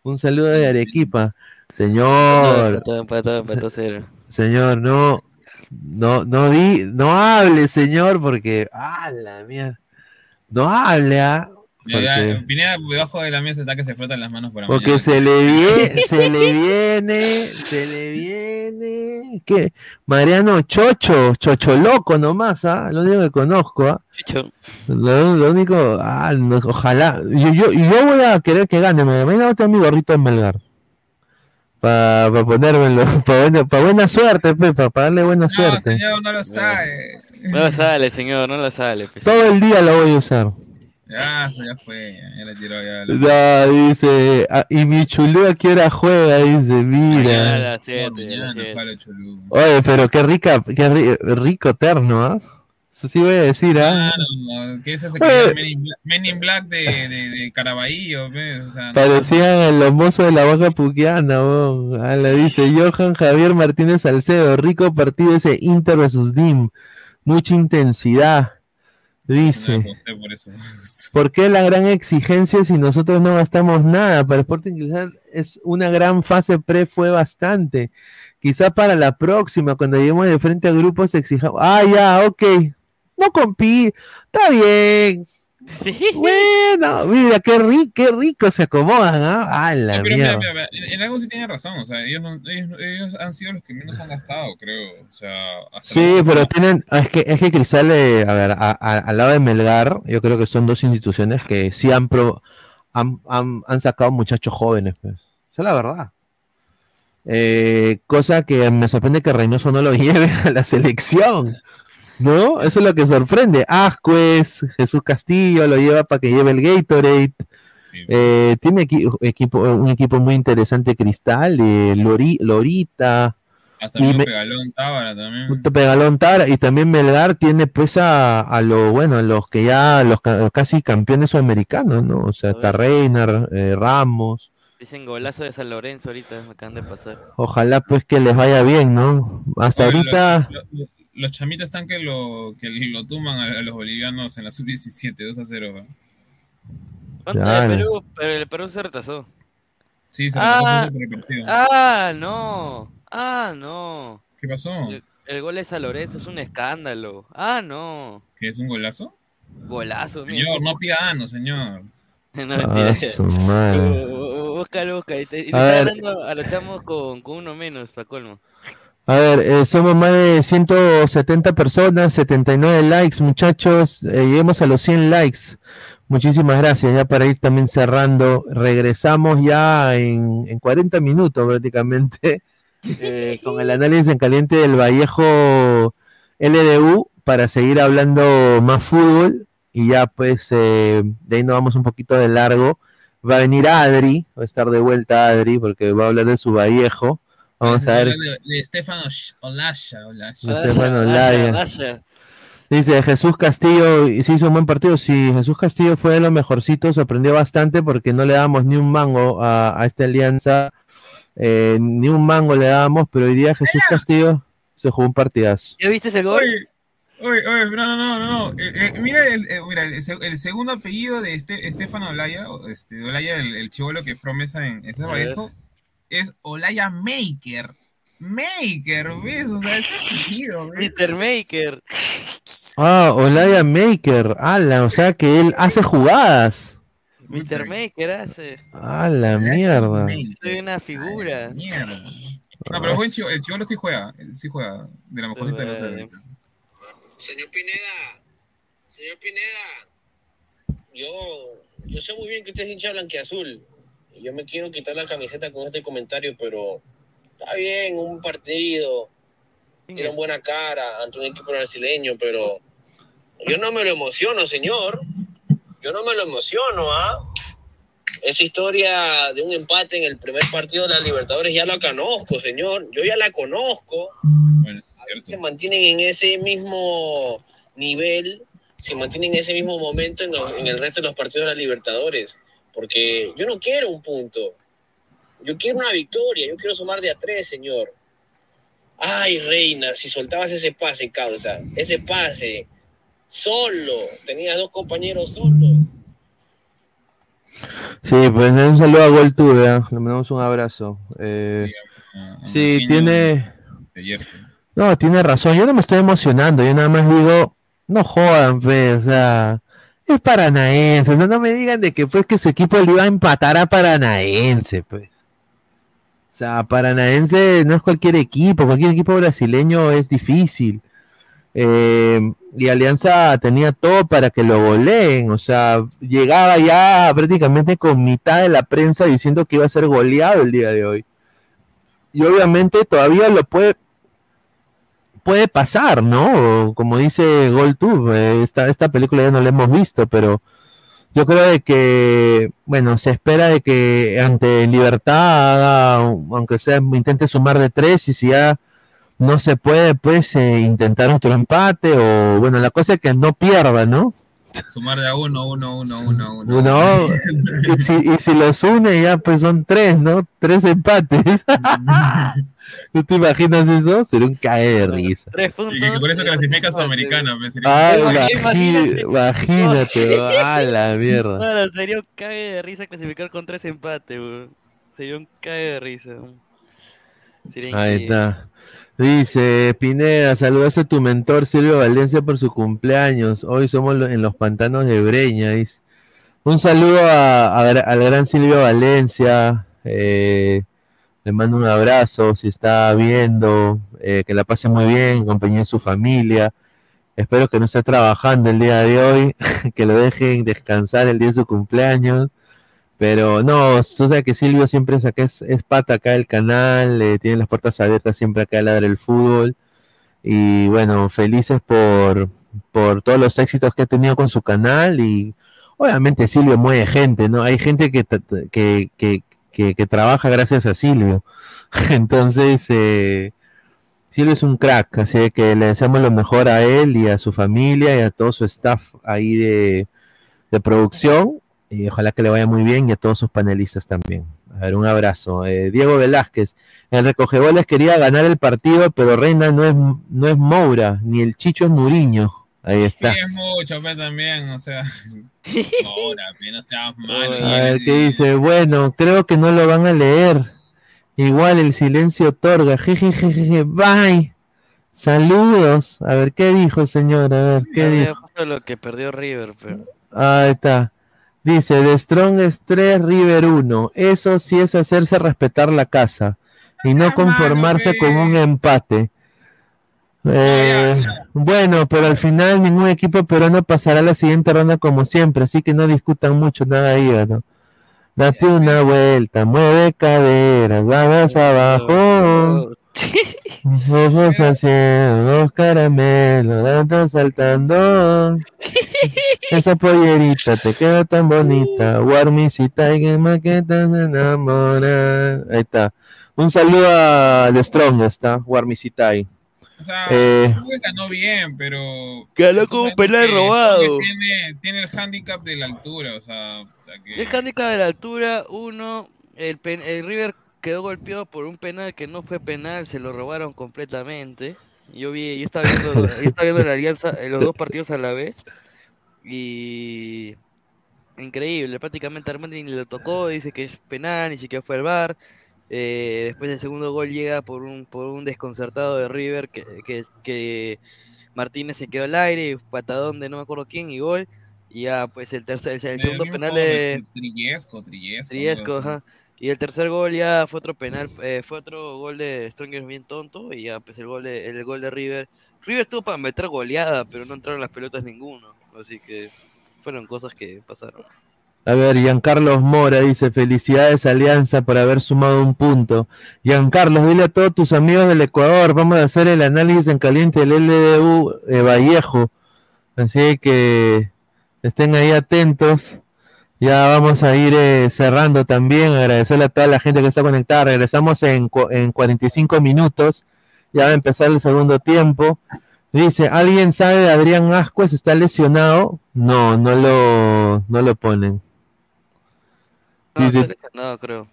Un saludo de Arequipa. Señor, Empató, empató, empató cero. Señor, no, no, no di, no hable, señor, porque, ah, la mierda, no hable, ah. Porque- Pineda debajo de la mesa está que se frotan las manos por la Porque mañana. se le viene, [laughs] se le viene, se le viene. ¿Qué? Mariano Chocho, Chocho Loco nomás, ¿ah? Lo único que conozco, ¿ah? Lo, lo único, ah, no, ojalá. Yo, yo, y yo voy a querer que gane. Me venga a mi gorrito en Melgar. Para ponérmelo, [laughs] para buena, pa buena suerte, para darle buena No, suerte. señor, no lo sabe. No lo sale, señor, no lo sale. pues. Todo el día lo voy a usar. Ya, ya fue, ya la tiró, ya. la- No, dice, ah, y mi chulú a qué hora juega, dice, mira. las siete, Mañana, a las siete. palo chulú. Oye, pero qué rica, qué ri- rico terno, ¿ah? Eso sí voy a decir, ¿ah? Claro, no, ¿Qué es ese Oye. que Men in Black, Men in Black de, de, de Caraballo? pues, O sea, no. Parecían los mozos de la vaca puquiana, weón. Ah, le dice Johan Javier Martínez Salcedo, rico partido ese Inter versus DIM, mucha intensidad. Dice, por eso. [laughs] ¿por qué la gran exigencia si nosotros no gastamos nada? Para Sporting Cristal es una gran fase pre, fue bastante. Quizá para la próxima, cuando lleguemos de frente a grupos, exijamos. Ah, ya, ok. No compí. Está bien. Bueno, mira, qué, ri- qué rico se acomodan, ¿ah? A la No, pero mira, mierda. mira, mira, en, en algo sí tiene razón, o sea, ellos, no- ellos, ellos han sido los que menos han gastado, creo, o sea, hasta Sí, pero tienen, es que, es que Cristal, eh, a ver, a- a- al lado de Melgar, yo creo que son dos instituciones que sí han, pro- han, han- han sacado muchachos jóvenes, pues. Esa es la verdad. Eh, cosa que me sorprende que Reynoso no lo [laughs] lleve a la selección. ¿No? Eso es lo que sorprende. Ascuez, Jesús Castillo lo lleva para que lleve el Gatorade. Eh, tiene equi- equipo, un equipo muy interesante, Cristal, eh, Lori- Lorita. hasta y me- Pegalón Tábara también. Pegalón Tara, y también Melgar tiene pues a, a lo bueno, a los que ya, los ca- casi campeones sudamericanos, ¿no? O sea, está Reiner, eh, Ramos, Dicen golazo de San Lorenzo ahorita, me acaban de pasar. ojalá pues que les vaya bien, ¿no? Hasta Oye, ahorita, Los, los- los chamitos están que lo, que lo tumban a, a los bolivianos en la sub-17, 2 a 0. ¿va? ¿Cuánto Claro. de Perú? Pero el Perú se retrasó. Sí, se ah, retrasó por el partido. ah, no. Ah, no. ¿Qué pasó? El, el gol de San Lorenzo es un escándalo. Ah, no. ¿Que es un golazo? Golazo, mira. Señor, no pida ano, señor. [laughs] No, Ah, su madre. Bu- bu- Búscalo, busca. Y te, y te A está ver. dando a los chamos con, con uno menos, para colmo. A ver, eh, somos más de 170 personas, 79 likes, muchachos, eh, lleguemos a los 100 likes. Muchísimas gracias, ya para ir también cerrando, regresamos ya en, en 40 minutos prácticamente. [laughs] eh, con el análisis en caliente del Vallejo LDU para seguir hablando más fútbol y ya pues eh, de ahí nos vamos un poquito de largo. Va a venir Adri, va a estar de vuelta Adri porque va a hablar de su Vallejo. Vamos a ver. De, de Stefano Sh- Olasha, Olasha. De Stefano Olaya. Olaya. Dice Jesús Castillo, y se hizo un buen partido. Sí, Jesús Castillo fue de los mejorcitos, sorprendió bastante porque no le damos ni un mango a, a esta alianza, eh, ni un mango le damos, pero hoy día Jesús Castillo se jugó un partidazo. ¿Ya viste ese gol? Oye, oye, no, no, no, no. no. Eh, eh, mira, el, eh, mira el, se- el segundo apellido de este, Estefano Olaya, este, Olaya, el, el chivolo que es promesa en ese Vallejo, es Olaya Maker. Maker, ¿ves? O sea, ese apellido. Mr. Maker. Ah, Olaya Maker, ala, o sea que él hace jugadas. Mr. Maker hace. A la mierda. Soy una figura. Mierda. No, pero el chivolo sí juega, él sí juega, de la mejorcita de los. Señor Pineda, señor Pineda, yo, yo sé muy bien que usted es hincha blanquiazul. Yo me quiero quitar la camiseta con este comentario, pero está bien, un partido. Dieron buena cara ante un equipo brasileño, pero yo no me lo emociono, señor. Yo no me lo emociono, ¿ah? Esa historia de un empate en el primer partido de la Libertadores ya la conozco, señor. Yo ya la conozco se mantienen en ese mismo nivel, se mantienen en ese mismo momento en, los- en el resto de los partidos de la Libertadores. Porque yo no quiero un punto. Yo quiero una victoria. Yo quiero sumar de a tres, señor. Ay, Reina, si soltabas ese pase, causa, ese pase, solo, tenías dos compañeros solos. Sí, pues un saludo a Gol Tube, ¿ah? le mandamos un abrazo. Eh, sí, tiene... No, tiene razón. Yo no me estoy emocionando. Yo nada más digo, no jodan, pues, o sea, Es paranaense, o sea, no me digan de que pues que su equipo le iba a empatar a Paranaense, pues. O sea, Paranaense no es cualquier equipo, cualquier equipo brasileño es difícil. Eh, y Alianza tenía todo para que lo goleen, o sea, llegaba ya prácticamente con mitad de la prensa diciendo que iba a ser goleado el día de hoy. Y obviamente todavía lo puede puede pasar, ¿no? Como dice GolTube, eh, esta, esta película ya no la hemos visto, pero yo creo que, bueno, se espera de que ante Libertad, aunque sea, intente sumar de tres y si ya no se puede, pues eh, intentar otro empate o, bueno, la cosa es que no pierda, ¿no? Sumar de a uno, uno, uno, uno, uno. No, y si, y si los une ya pues son tres, ¿no? Tres empates. [laughs] ¿Tú te imaginas eso? Sería un cae de risa. Tres puntos. Y que por eso clasifica a Sudamericana. pues, Ah, imagi- imagínate, a la mierda. Claro, sería un cague de risa clasificar con tres empates, weón. Sería un cague de risa. weón. Sería Ahí increíble. está. Dice Pineda, saludos a tu mentor Silvio Valencia por su cumpleaños. Hoy somos en los pantanos de Breña. dice. Un saludo a- a al gran Silvio Valencia. eh, le mando un abrazo si está viendo. eh, que la pase muy bien, en compañía de su familia. Espero que no esté trabajando el día de hoy. [laughs] que lo dejen descansar el día de su cumpleaños. Pero no, sabes que Silvio siempre es, pata acá del canal, eh, tiene las puertas abiertas siempre acá a ladrar el fútbol. Y bueno, felices por, por todos los éxitos que ha tenido con su canal. Y obviamente Silvio mueve gente, ¿no? Hay gente que, que, que, que trabaja gracias a Silvio. [laughs] Entonces, eh, Silvio es un crack, así que le deseamos lo mejor a él y a su familia y a todo su staff ahí de, de producción. Y ojalá que le vaya muy bien y a todos sus panelistas también. A ver, un abrazo. Eh, Diego Velázquez, el recogeboles quería ganar el partido, pero Reina no es, no es Moura, ni el Chicho es Muriño. Ahí está. Sí, es mucho, pues, también, o sea. [laughs] Pues, no seas malo. A ver, ¿qué dice? Bueno, creo que no lo van a leer. Igual el silencio otorga. Jejejeje, bye. Saludos. A ver, ¿qué dijo, señor? A ver, ¿qué dijo? lo que perdió River, pero. Ahí está. Dice, The Strong es 3, River 1. Eso sí es hacerse respetar la casa y no conformarse con un empate. Eh, bueno, pero al final ningún equipo peruano pasará a la siguiente ronda como siempre, así que no discutan mucho nada ahí, ¿no? Date una vuelta, mueve caderas, vamos abajo. [laughs] Ojos al cielo, dos caramelos, dando saltando. [laughs] Esa pollerita te queda tan bonita. Warmisita y que maquetas se enamoran. Ahí está. Un saludo a The Strong, está. Warmisitai. O sea, Eh, ganó bien, pero. Ganó con un penal que robado. Tiene, tiene el handicap de la altura, o sea. que- El handicap de la altura, uno, el, pen- el River quedó golpeado por un penal que no fue penal, se lo robaron completamente. Yo vi, yo estaba viendo, yo estaba viendo la alianza, eh, los dos partidos a la vez y increíble, prácticamente Armani ni lo tocó, dice que es penal, ni siquiera fue al bar. Eh, después el segundo gol llega por un por un desconcertado de River que, que, que Martínez se quedó al aire, patadón de no me acuerdo quién y gol. Y ya pues el tercer el, segundo penal de este, Trillesco, Trillesco. Así. ajá. Y el tercer gol ya fue otro penal, eh, fue otro gol de Strongers bien tonto y ya pues el gol de el gol de River. River estuvo para meter goleada, pero no entraron las pelotas ninguno, así que fueron cosas que pasaron. A ver, Giancarlos Mora dice, felicidades Alianza por haber sumado un punto. Giancarlos, dile a todos tus amigos del Ecuador, vamos a hacer el análisis en caliente del LDU eh, Vallejo. Así que estén ahí atentos. Ya vamos a ir eh, cerrando también, agradecerle a toda la gente que está conectada. Regresamos en, en 45 minutos. Ya va a empezar el segundo tiempo. Dice, ¿alguien sabe de Adrián Ascuez? ¿Está lesionado? No, no lo, no lo ponen. No, Dice, está lesionado, creo.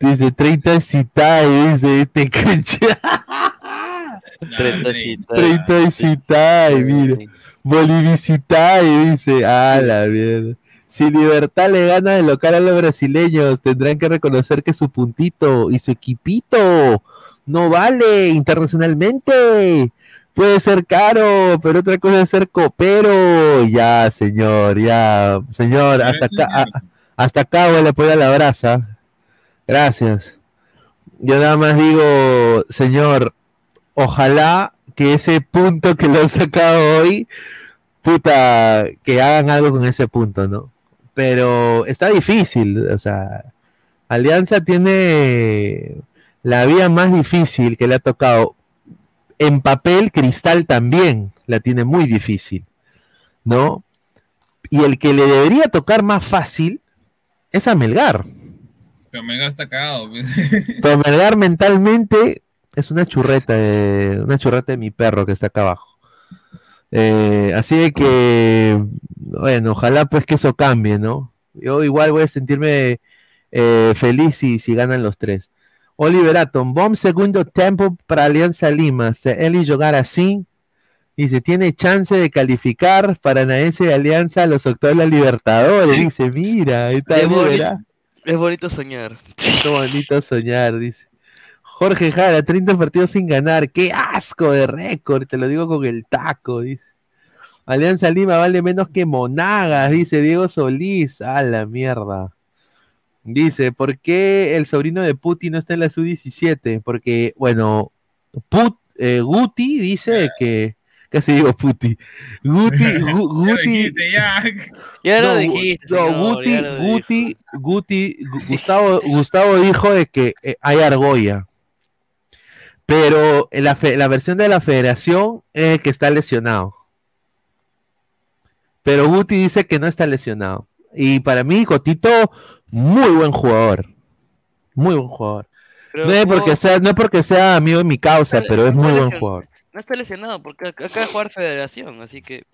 dice 30 Citai, dice este cacha. 30 [laughs] citas. 30 Citai, mira. Bolivicitai, dice. Ah, la mierda. Si Libertad le gana de local a los brasileños, tendrán que reconocer que su puntito y su equipito no vale internacionalmente. Puede ser caro, pero otra cosa es ser copero. Ya, señor, ya. Señor, hasta acá, a- hasta acá voy a apoyar la brasa. Gracias. Yo nada más digo, señor, ojalá que ese punto que lo han sacado hoy, puta, que hagan algo con ese punto, ¿no? Pero está difícil, o sea, Alianza tiene la vía más difícil que le ha tocado. En papel, Cristal también la tiene muy difícil, ¿no? Y el que le debería tocar más fácil es a Melgar. Pero Melgar está cagado. pues. [laughs] Pero Melgar mentalmente es una churreta, de, una churreta de mi perro que está acá abajo. Eh, así de que, bueno, ojalá pues que eso cambie, ¿no? Yo igual voy a sentirme eh, feliz si, si ganan los tres. Oliver Atom, bom segundo tempo para Alianza Lima. Se ele jogar así y se tiene chance de calificar Paranaense de Alianza a los octavos de la Libertadores. Dice, mira, está Es, boni- es bonito soñar. Qué bonito soñar, dice. Jorge Jara, 30 partidos sin ganar. Qué asco de récord, te lo digo con el taco, dice. Alianza Lima vale menos que Monagas, dice Diego Solís. A la mierda. Dice, ¿por qué el sobrino de Putin no está en la Su-17? Porque, bueno, Put, eh, Guti dice que. Casi digo Puti. Guti, [laughs] Gu- Ya lo Guti. dijiste, ya. Ya lo No, dijiste, no, señor, Guti, lo Guti, Guti, Gu- Gustavo, Gustavo dijo de que eh, hay argolla. Pero la, fe- la versión de la federación es que está lesionado. Pero Guti dice que no está lesionado. Y para mí, Cotito, muy buen jugador. Muy buen jugador. Pero no, es no- porque sea, no es porque sea amigo de mi causa, pero es muy buen jugador. No está lesionado porque ac- acaba de jugar Federación, así que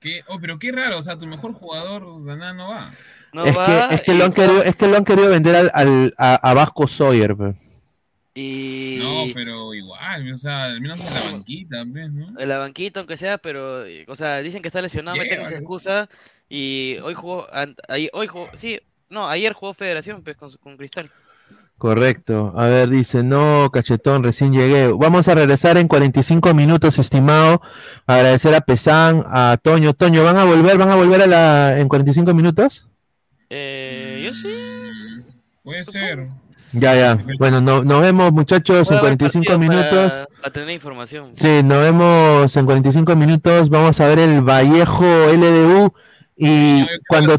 ¿Qué? Oh, pero qué raro, o sea, tu mejor jugador de nada no va. no es, va. que, es, que y lo han querido, es que lo han querido vender al, al- a, a Vasco Sawyer. Y No, pero igual, o sea, al menos en la banquita también, ¿no? en la banquita, aunque sea, pero, eh, o sea, dicen que está lesionado, meten esa excusa y hoy jugó, hoy jugó, sí, no, ayer jugó Federación pues, con, con Cristal. Correcto. A ver, dice, no, cachetón, recién llegué. Vamos a regresar en 45 minutos, estimado. Agradecer a Pesán, a Toño. Toño, ¿van a volver? ¿Van a volver a la en 45 minutos? Eh, yo sí. Puede ser. Ya, ya. Bueno, no- nos vemos, muchachos, en Voy a ver 45 partido minutos. Para, para tener información. Sí, nos vemos en 45 minutos. Vamos a ver el Vallejo LDU. Y cuando,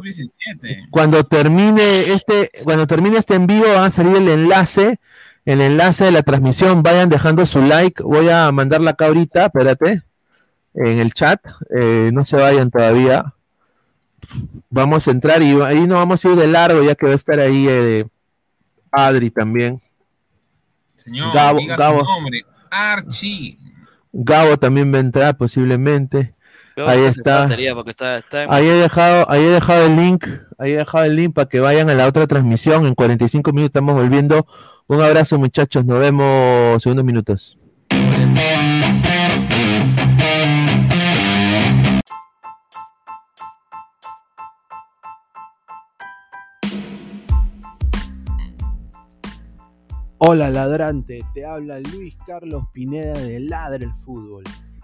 cuando termine este, cuando termine este en vivo, va a salir el enlace, el enlace de la transmisión. Vayan dejando su like. Voy a mandarla acá ahorita, espérate, en el chat. Eh, no se vayan todavía. Vamos a entrar y ahí nos vamos a ir de largo, ya que va a estar ahí eh, Adri también. Señor, Gabo- diga Gabo. su nombre. Archie. Gabo también va a entrar posiblemente. Ahí está. batería, porque está, está en- Ahí he dejado, ahí he dejado el link, ahí he dejado el link para que vayan a la otra transmisión. En 45 minutos estamos volviendo. Un abrazo, muchachos. Nos vemos segundos minutos. Hola ladrante, te habla Luis Carlos Pineda de Ladra el Fútbol.